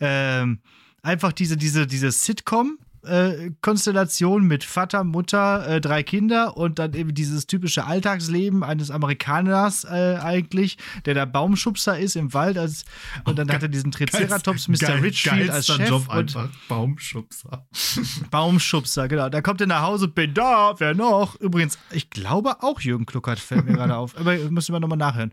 Ähm, einfach diese, diese, diese Sitcom. äh, Konstellation mit Vater, Mutter, äh, drei Kinder und dann eben dieses typische Alltagsleben eines Amerikaners äh, eigentlich, der der Baumschubser ist im Wald als, und dann Oh, hat er diesen Triceratops, Geilst- Mr. geil- Richfield als Chef Job und einfach. Baumschubser. Baumschubser, genau. Da kommt er nach Hause, bin da, wer noch? Übrigens, ich glaube auch Jürgen Kluckert fällt mir gerade auf. Aber müssen wir nochmal nachhören.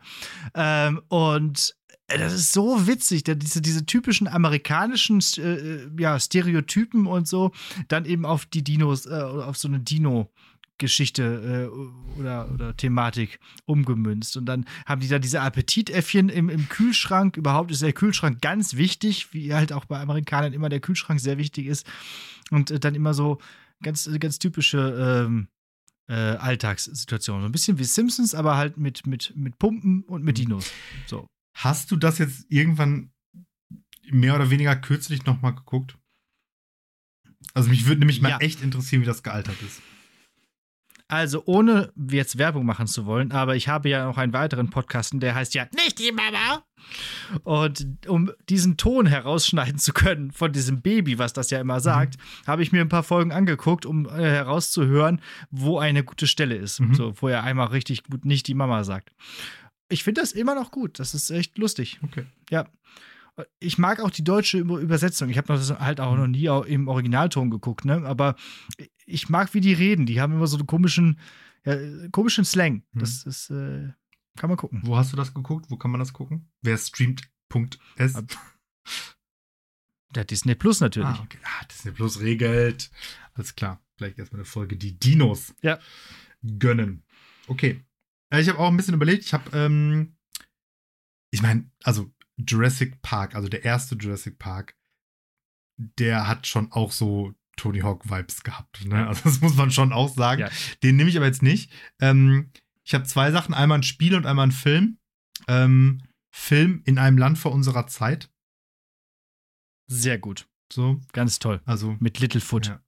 Ähm, und das ist so witzig, diese, diese typischen amerikanischen äh, ja, Stereotypen und so, dann eben auf die Dinos, äh, auf so eine Dino- Geschichte äh, oder, oder Thematik umgemünzt. Und dann haben die da diese Appetitäffchen im, im Kühlschrank. Überhaupt ist der Kühlschrank ganz wichtig, wie halt auch bei Amerikanern immer der Kühlschrank sehr wichtig ist. Und äh, dann immer so ganz, ganz typische ähm, äh, Alltagssituationen. So ein bisschen wie Simpsons, aber halt mit, mit, mit Pumpen und mit Mhm. Dinos. So. Hast du das jetzt irgendwann mehr oder weniger kürzlich nochmal geguckt? Also mich würde nämlich mal Ja. echt interessieren, wie das gealtert ist. Also, ohne jetzt Werbung machen zu wollen, aber ich habe ja noch einen weiteren Podcast, der heißt ja Nicht die Mama. Und um diesen Ton herausschneiden zu können von diesem Baby, was das ja immer sagt, habe ich mir ein paar Folgen angeguckt, um äh, herauszuhören, wo eine gute Stelle ist. Mhm. So, wo er einmal richtig gut nicht die Mama sagt. Ich finde das immer noch gut. Das ist echt lustig. Okay. Ja. Ich mag auch die deutsche Über- Übersetzung. Ich habe das halt auch noch nie im Originalton geguckt, ne? Aber ich mag, wie die reden. Die haben immer so einen komischen, ja, komischen Slang. Das ist, äh, kann man gucken. Wo hast du das geguckt? Wo kann man das gucken? Wer streamt.s? Der Disney Plus natürlich. Ah, okay. Ah, Disney Plus regelt. Alles klar. Vielleicht erstmal eine Folge, die Dinos Ja. gönnen. Okay. Äh, Ich habe auch ein bisschen überlegt. Ich habe, ähm, ich meine, also Jurassic Park, also der erste Jurassic Park, der hat schon auch so Tony Hawk Vibes gehabt. Ne? Also das muss man schon auch sagen. Ja. Den nehme ich aber jetzt nicht. Ähm, ich habe zwei Sachen, einmal ein Spiel und einmal ein Film. Ähm, Film in einem Land vor unserer Zeit. Sehr gut. So, Ganz toll. also Mit Littlefoot. Ja.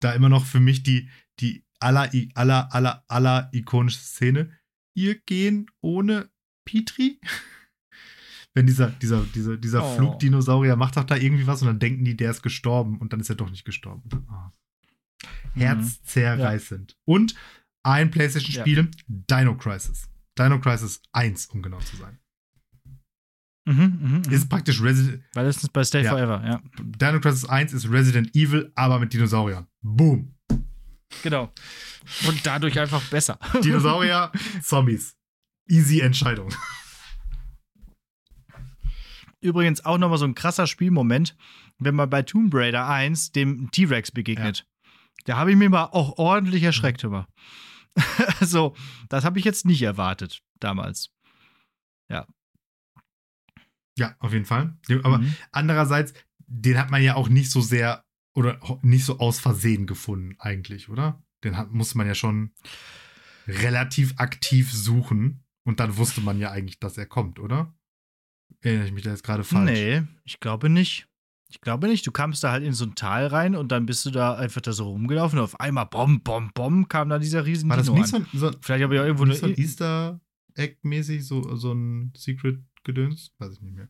da immer noch für mich die, die aller, aller, aller, aller ikonische Szene. Ihr gehen ohne Petri? Wenn dieser, dieser, dieser, dieser Oh. Flugdinosaurier macht doch da irgendwie was und dann denken die, der ist gestorben und dann ist er doch nicht gestorben. Ah. Herzzerreißend. Und ein PlayStation-Spiel, Dino Crisis. Dino Crisis 1, um genau zu sein. Mhm, mhm, mhm. Ist praktisch Resident, Weil das ist bei Stay Ja. Forever, ja. Dino Crisis 1 ist Resident Evil, aber mit Dinosauriern. Boom. Genau. Und dadurch einfach besser. Dinosaurier, Zombies. Easy Entscheidung. Übrigens auch nochmal so ein krasser Spielmoment, wenn man bei Tomb Raider 1 dem T-Rex begegnet. Da habe ich mir mal auch ordentlich erschreckt immer. so, das habe ich jetzt nicht erwartet damals. Ja, auf jeden Fall. Aber Mhm. andererseits, den hat man ja auch nicht so sehr oder nicht so aus Versehen gefunden, eigentlich, oder? Den hat, muss man ja schon relativ aktiv suchen. Und dann wusste man ja eigentlich, dass er kommt, oder? Erinnere ich mich da jetzt gerade falsch? Nee, ich glaube nicht. Ich glaube nicht. Du kamst da halt in so ein Tal rein und dann bist du da einfach da so rumgelaufen und auf einmal bom, bom, bom kam da dieser riesen War das Dino nicht an. so, ein- so, Vielleicht habe ich auch irgendwo nicht so ein Easter Egg-mäßig, so, so ein Secret-Gedöns? Weiß ich nicht mehr.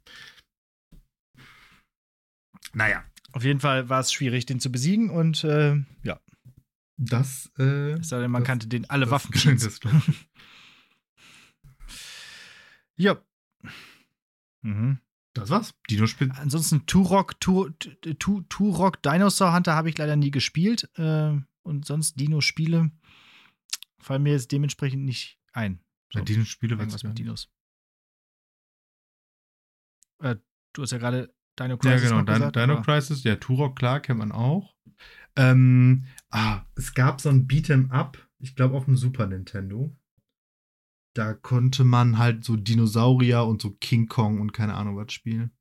Naja, Auf jeden Fall war es schwierig, den zu besiegen und äh, ja, das, äh, es sei denn, man Das- kannte den alle Waffen. ja. Mhm. Das war's. Dino-Spiel. Ansonsten Turok, Tur, Tu- Turok Dinosaur Hunter habe ich leider nie gespielt. Äh, und sonst Dino-Spiele fallen mir jetzt dementsprechend nicht ein. So, Ja, Dino-Spiele, was mit Dinos. Äh, du hast ja gerade Dino Crisis Ja, genau. Dino, gesagt, Dino aber- Crisis, ja, Turok, klar, kennt man auch. Ähm, ah, es gab so ein Beat'em Up, ich glaube auf dem Super Nintendo. Da konnte man halt so Dinosaurier und so King Kong und keine Ahnung was spielen.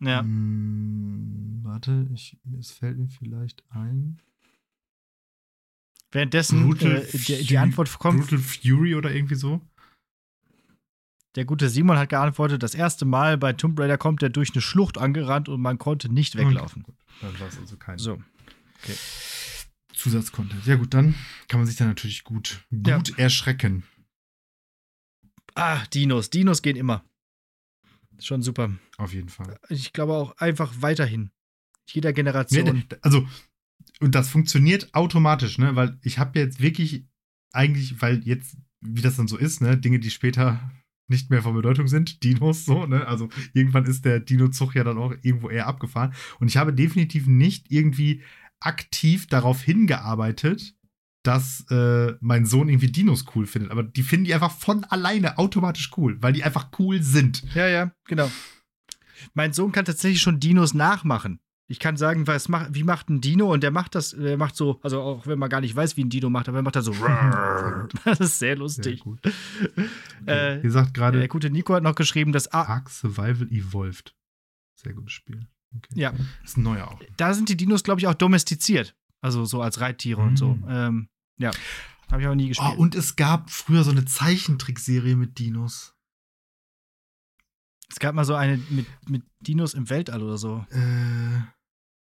Ja. Hm, warte, ich, es fällt mir vielleicht ein. Währenddessen äh, die, die Antwort kommt, Brutal Fury oder irgendwie so. Der gute Simon hat geantwortet, das erste Mal bei Tomb Raider kommt er durch eine Schlucht angerannt und man konnte nicht weglaufen. Okay. Dann war es also kein So. Zusatzcontent. Ja gut, dann kann man sich da natürlich gut, gut Ja. erschrecken. Ah, Dinos. Dinos gehen immer. Schon super. Auf jeden Fall. Ich glaube auch einfach weiterhin. Jeder Generation. Also, und das funktioniert automatisch, ne? Weil ich habe jetzt wirklich eigentlich, weil jetzt, wie das dann so ist, ne, Dinge, die später nicht mehr von Bedeutung sind, Dinos so, ne? Also irgendwann ist der Dino-Zug ja dann auch irgendwo eher abgefahren. Und ich habe definitiv nicht irgendwie aktiv darauf hingearbeitet, dass äh, mein Sohn irgendwie Dinos cool findet. Aber die finden die einfach von alleine automatisch cool, weil die einfach cool sind. Ja, ja, genau. Mein Sohn kann tatsächlich schon Dinos nachmachen. Ich kann sagen, was macht, wie macht ein Dino und der macht das, der macht so, also auch wenn man gar nicht weiß, wie ein Dino macht, aber er macht da so. das ist sehr lustig. Sehr. Äh, Ihr sagt gerade, der gute Nico hat noch geschrieben, dass ah, Ark Survival Evolved. Sehr gutes Spiel. Okay. ja, Ist ein neuer auch. da sind die Dinos, glaube ich, auch domestiziert. Also so als Reittiere und so. Mhm. Ähm, ja. Habe ich aber nie Oh, gespielt. und es gab früher so eine Zeichentrickserie mit Dinos. es gab mal so eine mit, mit Dinos im Weltall oder so. Äh,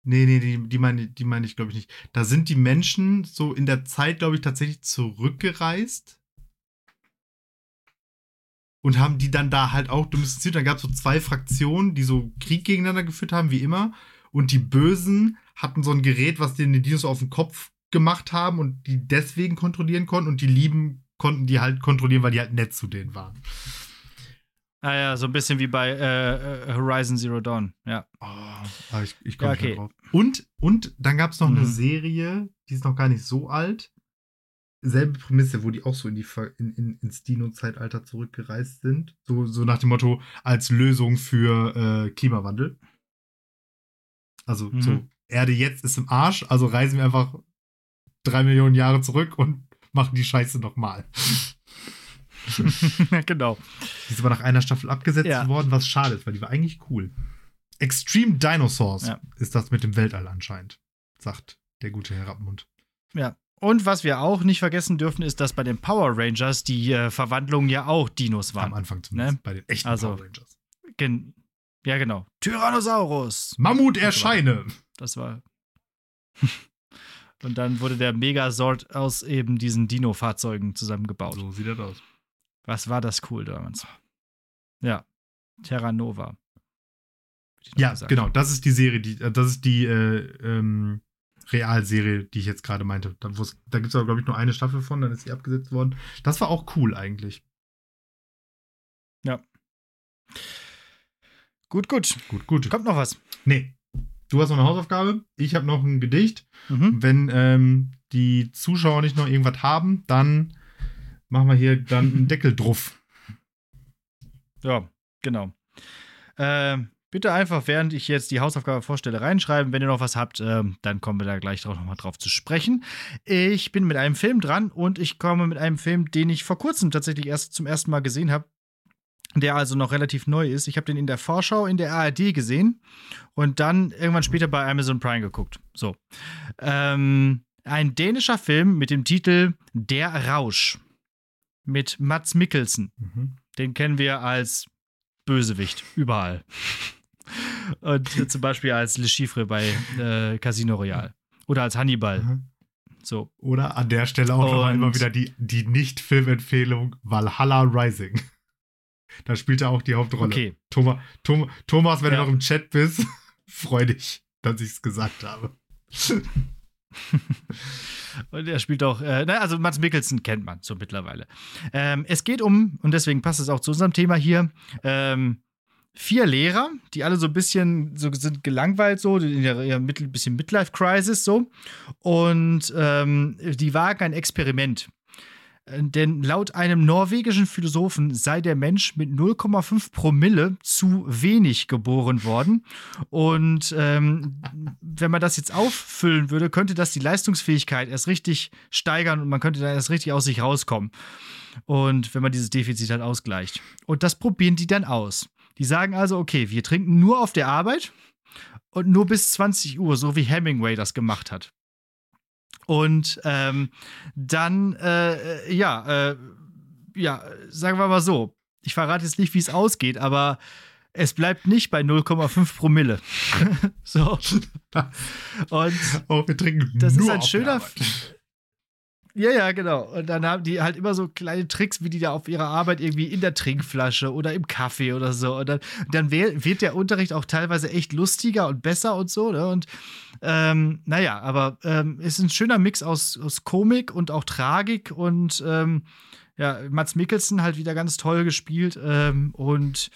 nee, nee, die, die meine die meine ich, glaube ich, nicht. Da sind die Menschen so in der Zeit, glaube ich, tatsächlich zurückgereist und haben die dann da halt auch domestiziert. Dann gab es so zwei Fraktionen, die so Krieg gegeneinander geführt haben, wie immer. Und die Bösen hatten so ein Gerät, was denen die Dinos auf den Kopf gemacht haben und die deswegen kontrollieren konnten. Und die Lieben konnten die halt kontrollieren, weil die halt nett zu denen waren. Ah ja, so ein bisschen wie bei äh, äh, Horizon Zero Dawn. Ja. Oh, aber ich, ich komme Ja, okay. drauf. Und, und dann gab es noch eine Mhm. Serie, die ist noch gar nicht so alt. Selbe Prämisse, wo die auch so in die in, in, ins Dino-Zeitalter zurückgereist sind. So, so nach dem Motto, als Lösung für äh, Klimawandel. Also Mhm. so, Erde jetzt ist im Arsch, also reisen wir einfach drei Millionen Jahre zurück und machen die Scheiße nochmal. genau. Die ist aber nach einer Staffel abgesetzt Ja. worden, was schade ist, weil die war eigentlich cool. Extreme Dinosaurs Ja. ist das mit dem Weltall anscheinend, sagt der gute Herr Rappmund. Ja. Und was wir auch nicht vergessen dürfen, ist, dass bei den Power Rangers die äh, Verwandlungen ja auch Dinos Am waren. Anfang zumindest, Ne? bei den echten Also- Power Rangers. Gen ja, genau. Tyrannosaurus. Mammut erscheine! Das war. Und dann wurde der Megazord aus eben diesen Dino-Fahrzeugen zusammengebaut. So sieht das aus. Was war das cool damals? Ja. Terra Nova. Ja, gesagt. genau, das ist die Serie, die, äh, das ist die äh, ähm, Realserie, die ich jetzt gerade meinte. Da, da gibt es aber, glaube ich, nur eine Staffel von, dann ist sie abgesetzt worden. Das war auch cool eigentlich. Gut, gut. Gut, gut. Kommt noch was. Nee. Du hast noch eine Hausaufgabe, ich habe noch ein Gedicht. Mhm. Wenn ähm, die Zuschauer nicht noch irgendwas haben, dann machen wir hier dann einen Deckel drauf. Ja, genau. Ähm, bitte einfach, während ich jetzt die Hausaufgabe vorstelle, reinschreiben. Wenn ihr noch was habt, ähm, dann kommen wir da gleich drauf, nochmal drauf zu sprechen. Ich bin mit einem Film dran und ich komme mit einem Film, den ich vor kurzem tatsächlich erst zum ersten Mal gesehen habe. Der also noch relativ neu ist. Ich habe den in der Vorschau in der ARD gesehen und dann irgendwann später bei Amazon Prime geguckt. So. Ähm, ein dänischer Film mit dem Titel Der Rausch. Mit Mats Mikkelsen. Mhm. Den kennen wir als Bösewicht überall. Und zum Beispiel als Le Chiffre bei äh, Casino Royale. Oder als Hannibal. Mhm. So. Oder an der Stelle auch nochmal immer wieder die, die Nicht-Filmempfehlung Valhalla Rising. Da spielt er auch die Hauptrolle. Okay. Thomas, Thomas, Thomas wenn Ja. du noch im Chat bist, freu dich, dass ich es gesagt habe. Und er spielt auch, äh, na, also Mats Mikkelsen kennt man so mittlerweile. Ähm, es geht um, und deswegen passt es auch zu unserem Thema hier, ähm, vier Lehrer, die alle so ein bisschen so sind gelangweilt, so in ihrer, bisschen Midlife-Crisis so. Und ähm, die wagen ein Experiment. Denn laut einem norwegischen Philosophen sei der Mensch mit 0,5 Promille zu wenig geboren worden. Und ähm, wenn man das jetzt auffüllen würde, könnte das die Leistungsfähigkeit erst richtig steigern und man könnte dann erst richtig aus sich rauskommen. Und wenn man dieses Defizit halt ausgleicht. Und das probieren die dann aus. Die sagen also, okay, wir trinken nur auf der Arbeit und nur bis 20 Uhr, so wie Hemingway das gemacht hat. Und ähm, dann, äh, ja, äh, ja, sagen wir mal so, ich verrate jetzt nicht, wie es ausgeht, aber es bleibt nicht bei 0,5 Promille. so. Und Oh, wir trinken das ist ein schöner. Ja, ja, genau. Und dann haben die halt immer so kleine Tricks, wie die da auf ihrer Arbeit irgendwie in der Trinkflasche oder im Kaffee oder so. Und dann, dann wird der Unterricht auch teilweise echt lustiger und besser und so. Ne? Und ähm, naja, aber ähm, es ist ein schöner Mix aus, aus Komik und auch Tragik und ähm, ja, Mats Mikkelsen halt wieder ganz toll gespielt ähm, und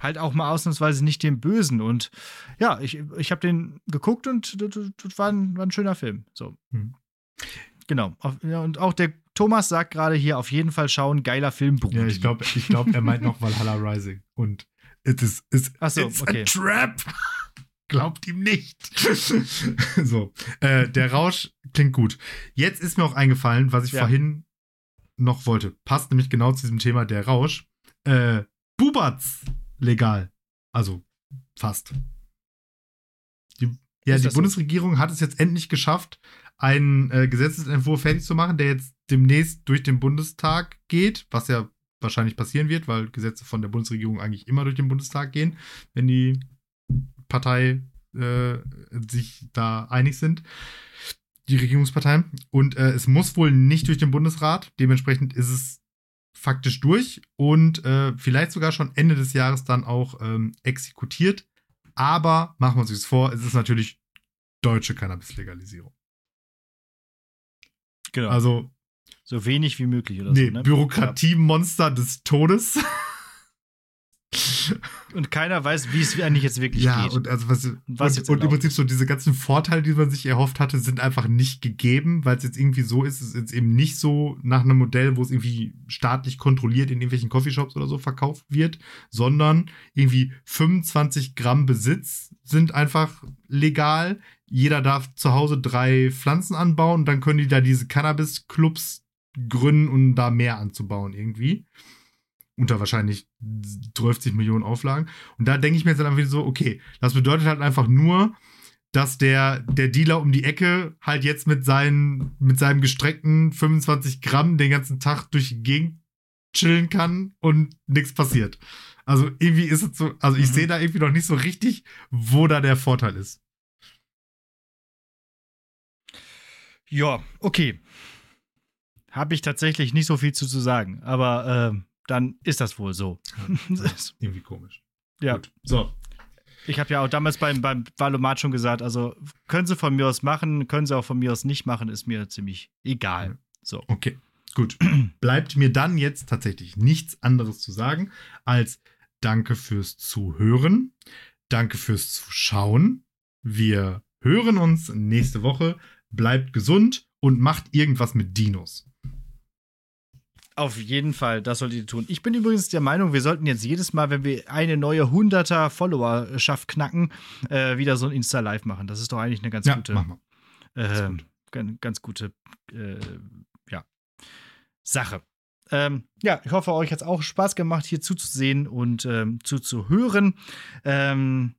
halt auch mal ausnahmsweise nicht den Bösen. Und ja, ich, ich habe den geguckt und das, das war, ein, war ein schöner Film. So. Hm. Genau. Und auch der Thomas sagt gerade hier auf jeden Fall schauen, geiler Film, Brudi. Ja, ich glaube, ich glaub, er meint noch Valhalla Rising. Und it is, is Ach so, it's okay. a trap. Glaubt ihm nicht. so, äh, der Rausch klingt gut. Jetzt ist mir auch eingefallen, was ich Ja. vorhin noch wollte. Passt nämlich genau zu diesem Thema der Rausch. Äh, Bubatz legal. Also fast. Die, ja, die das so? Bundesregierung hat es jetzt endlich geschafft, einen äh, Gesetzesentwurf fertig zu machen, der jetzt demnächst durch den Bundestag geht, was ja wahrscheinlich passieren wird, weil Gesetze von der Bundesregierung eigentlich immer durch den Bundestag gehen, wenn die Partei äh, sich da einig sind, die Regierungsparteien. Und äh, es muss wohl nicht durch den Bundesrat. Dementsprechend ist es faktisch durch und äh, vielleicht sogar schon Ende des Jahres dann auch ähm, exekutiert. Aber machen wir uns das vor, es ist natürlich deutsche Cannabis-Legalisierung. Genau. Also, so wenig wie möglich oder nee, so. Ne? Bürokratiemonster des Todes. Und keiner weiß, wie es eigentlich jetzt wirklich Ja, geht. und also was, was und, und im erlaubt Prinzip so diese ganzen Vorteile, die man sich erhofft hatte, sind einfach nicht gegeben, weil es jetzt irgendwie so ist, es ist jetzt eben nicht so nach einem Modell, wo es irgendwie staatlich kontrolliert in irgendwelchen Coffeeshops oder so verkauft wird, sondern irgendwie 25 Gramm Besitz sind einfach legal. Jeder darf zu Hause drei Pflanzen anbauen und dann können die da diese Cannabis-Clubs gründen, um da mehr anzubauen irgendwie. Unter wahrscheinlich 12 Millionen Auflagen. Und da denke ich mir jetzt dann einfach so, okay, das bedeutet halt einfach nur, dass der, der Dealer um die Ecke halt jetzt mit, seinen, mit seinem gestreckten 25 Gramm den ganzen Tag durch die Gegend chillen kann und nichts passiert. Also irgendwie ist es so, also ich Mhm. sehe da irgendwie noch nicht so richtig, wo da der Vorteil ist. Ja, okay. Habe ich tatsächlich nicht so viel zu, zu sagen, aber ähm, dann ist das wohl so. Irgendwie komisch. ja, Gut. So. ich habe ja auch damals beim, beim Valomat schon gesagt, also können sie von mir aus machen, können sie auch von mir aus nicht machen, ist mir ziemlich egal. So. Okay, gut. Bleibt mir dann jetzt tatsächlich nichts anderes zu sagen als Danke fürs Zuhören. Danke fürs Zuschauen. Wir hören uns nächste Woche. Bleibt gesund und macht irgendwas mit Dinos. Auf jeden Fall, das solltet ihr tun. Ich bin übrigens der Meinung, wir sollten jetzt jedes Mal, wenn wir eine neue 100er Followerschaft knacken, äh, wieder so ein Insta-Live machen. Das ist doch eigentlich eine ganz gute, machen wir. Äh, gut. ganz, ganz gute äh, ja, Sache. Ähm, ja, ich hoffe, euch hat es auch Spaß gemacht, hier zuzusehen und ähm, zuzuhören. Ähm,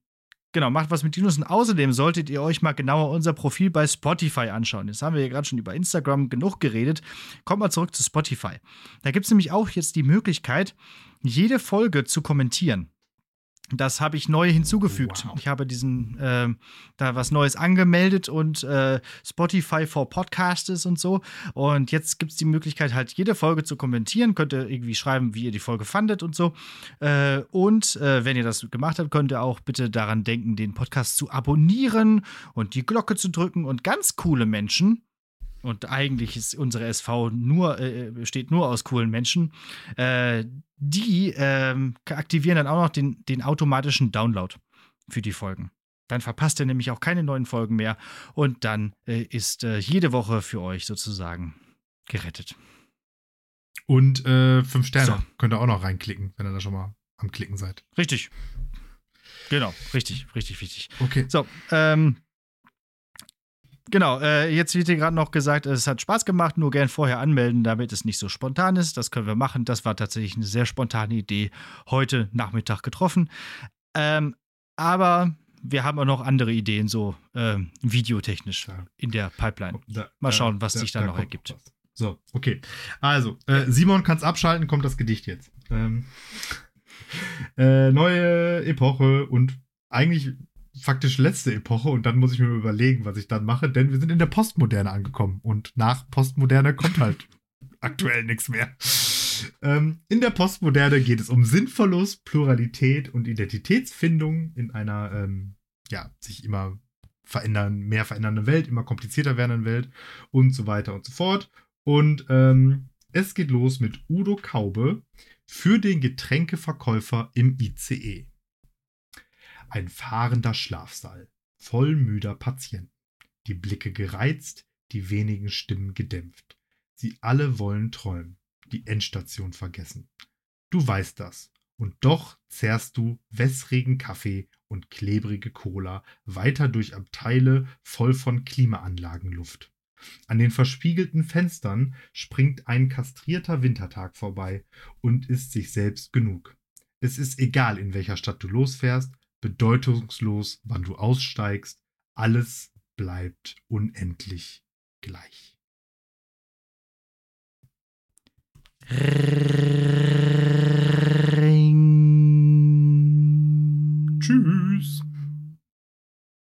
genau, macht was mit Dinos und außerdem solltet ihr euch mal genauer unser Profil bei Spotify anschauen. Jetzt haben wir ja gerade schon über Instagram genug geredet. Kommt mal zurück zu Spotify. Da gibt es nämlich auch jetzt die Möglichkeit, jede Folge zu kommentieren. Das habe ich neu hinzugefügt. Wow. Ich habe diesen ähm, da was Neues angemeldet und äh, Spotify for Podcasters und so. Und jetzt gibt es die Möglichkeit, halt jede Folge zu kommentieren. Könnt ihr irgendwie schreiben, wie ihr die Folge fandet und so. Äh, und äh, wenn ihr das gemacht habt, könnt ihr auch bitte daran denken, den Podcast zu abonnieren und die Glocke zu drücken. Und ganz coole Menschen, und eigentlich ist unsere SV nur, äh, besteht nur aus coolen Menschen, äh, die ähm, aktivieren dann auch noch den, den automatischen Download für die Folgen. Dann verpasst ihr nämlich auch keine neuen Folgen mehr und dann äh, ist äh, jede Woche für euch sozusagen gerettet. Und äh, fünf Sterne So. könnt ihr auch noch reinklicken, wenn ihr da schon mal am Klicken seid. Richtig. Genau, richtig, richtig, richtig. Okay. So, ähm, genau, äh, jetzt wird hier gerade noch gesagt, es hat Spaß gemacht, nur gern vorher anmelden, damit es nicht so spontan ist. Das können wir machen. Das war tatsächlich eine sehr spontane Idee, heute Nachmittag getroffen. Ähm, aber wir haben auch noch andere Ideen, so ähm, videotechnisch Ja. in der Pipeline. Da- Mal da- schauen, was sich da noch ergibt. was. So, okay. Also, äh, Simon kann es abschalten, kommt das Gedicht jetzt. Ähm, äh, neue Epoche und eigentlich faktisch letzte Epoche und dann muss ich mir überlegen, was ich dann mache, denn wir sind in der Postmoderne angekommen und nach Postmoderne kommt halt aktuell nichts mehr. Ähm, in der Postmoderne geht es um Sinnverlust, Pluralität und Identitätsfindung in einer, ähm, ja, sich immer verändern, mehr verändernde Welt, immer komplizierter werdenden Welt und so weiter und so fort. Und ähm, es geht los mit Udo Kaube für den Getränkeverkäufer im ICE ein fahrender Schlafsaal voll müder Patienten, die Blicke gereizt, die wenigen Stimmen gedämpft. Sie alle wollen träumen, die Endstation vergessen. Du weißt das, und doch zehrst du wässrigen Kaffee und klebrige Cola weiter durch Abteile voll von Klimaanlagenluft. An den verspiegelten Fenstern springt ein kastrierter Wintertag vorbei und ist sich selbst genug. Es ist egal, in welcher Stadt du losfährst bedeutungslos, wann du aussteigst. Alles bleibt unendlich gleich. Ring. Tschüss.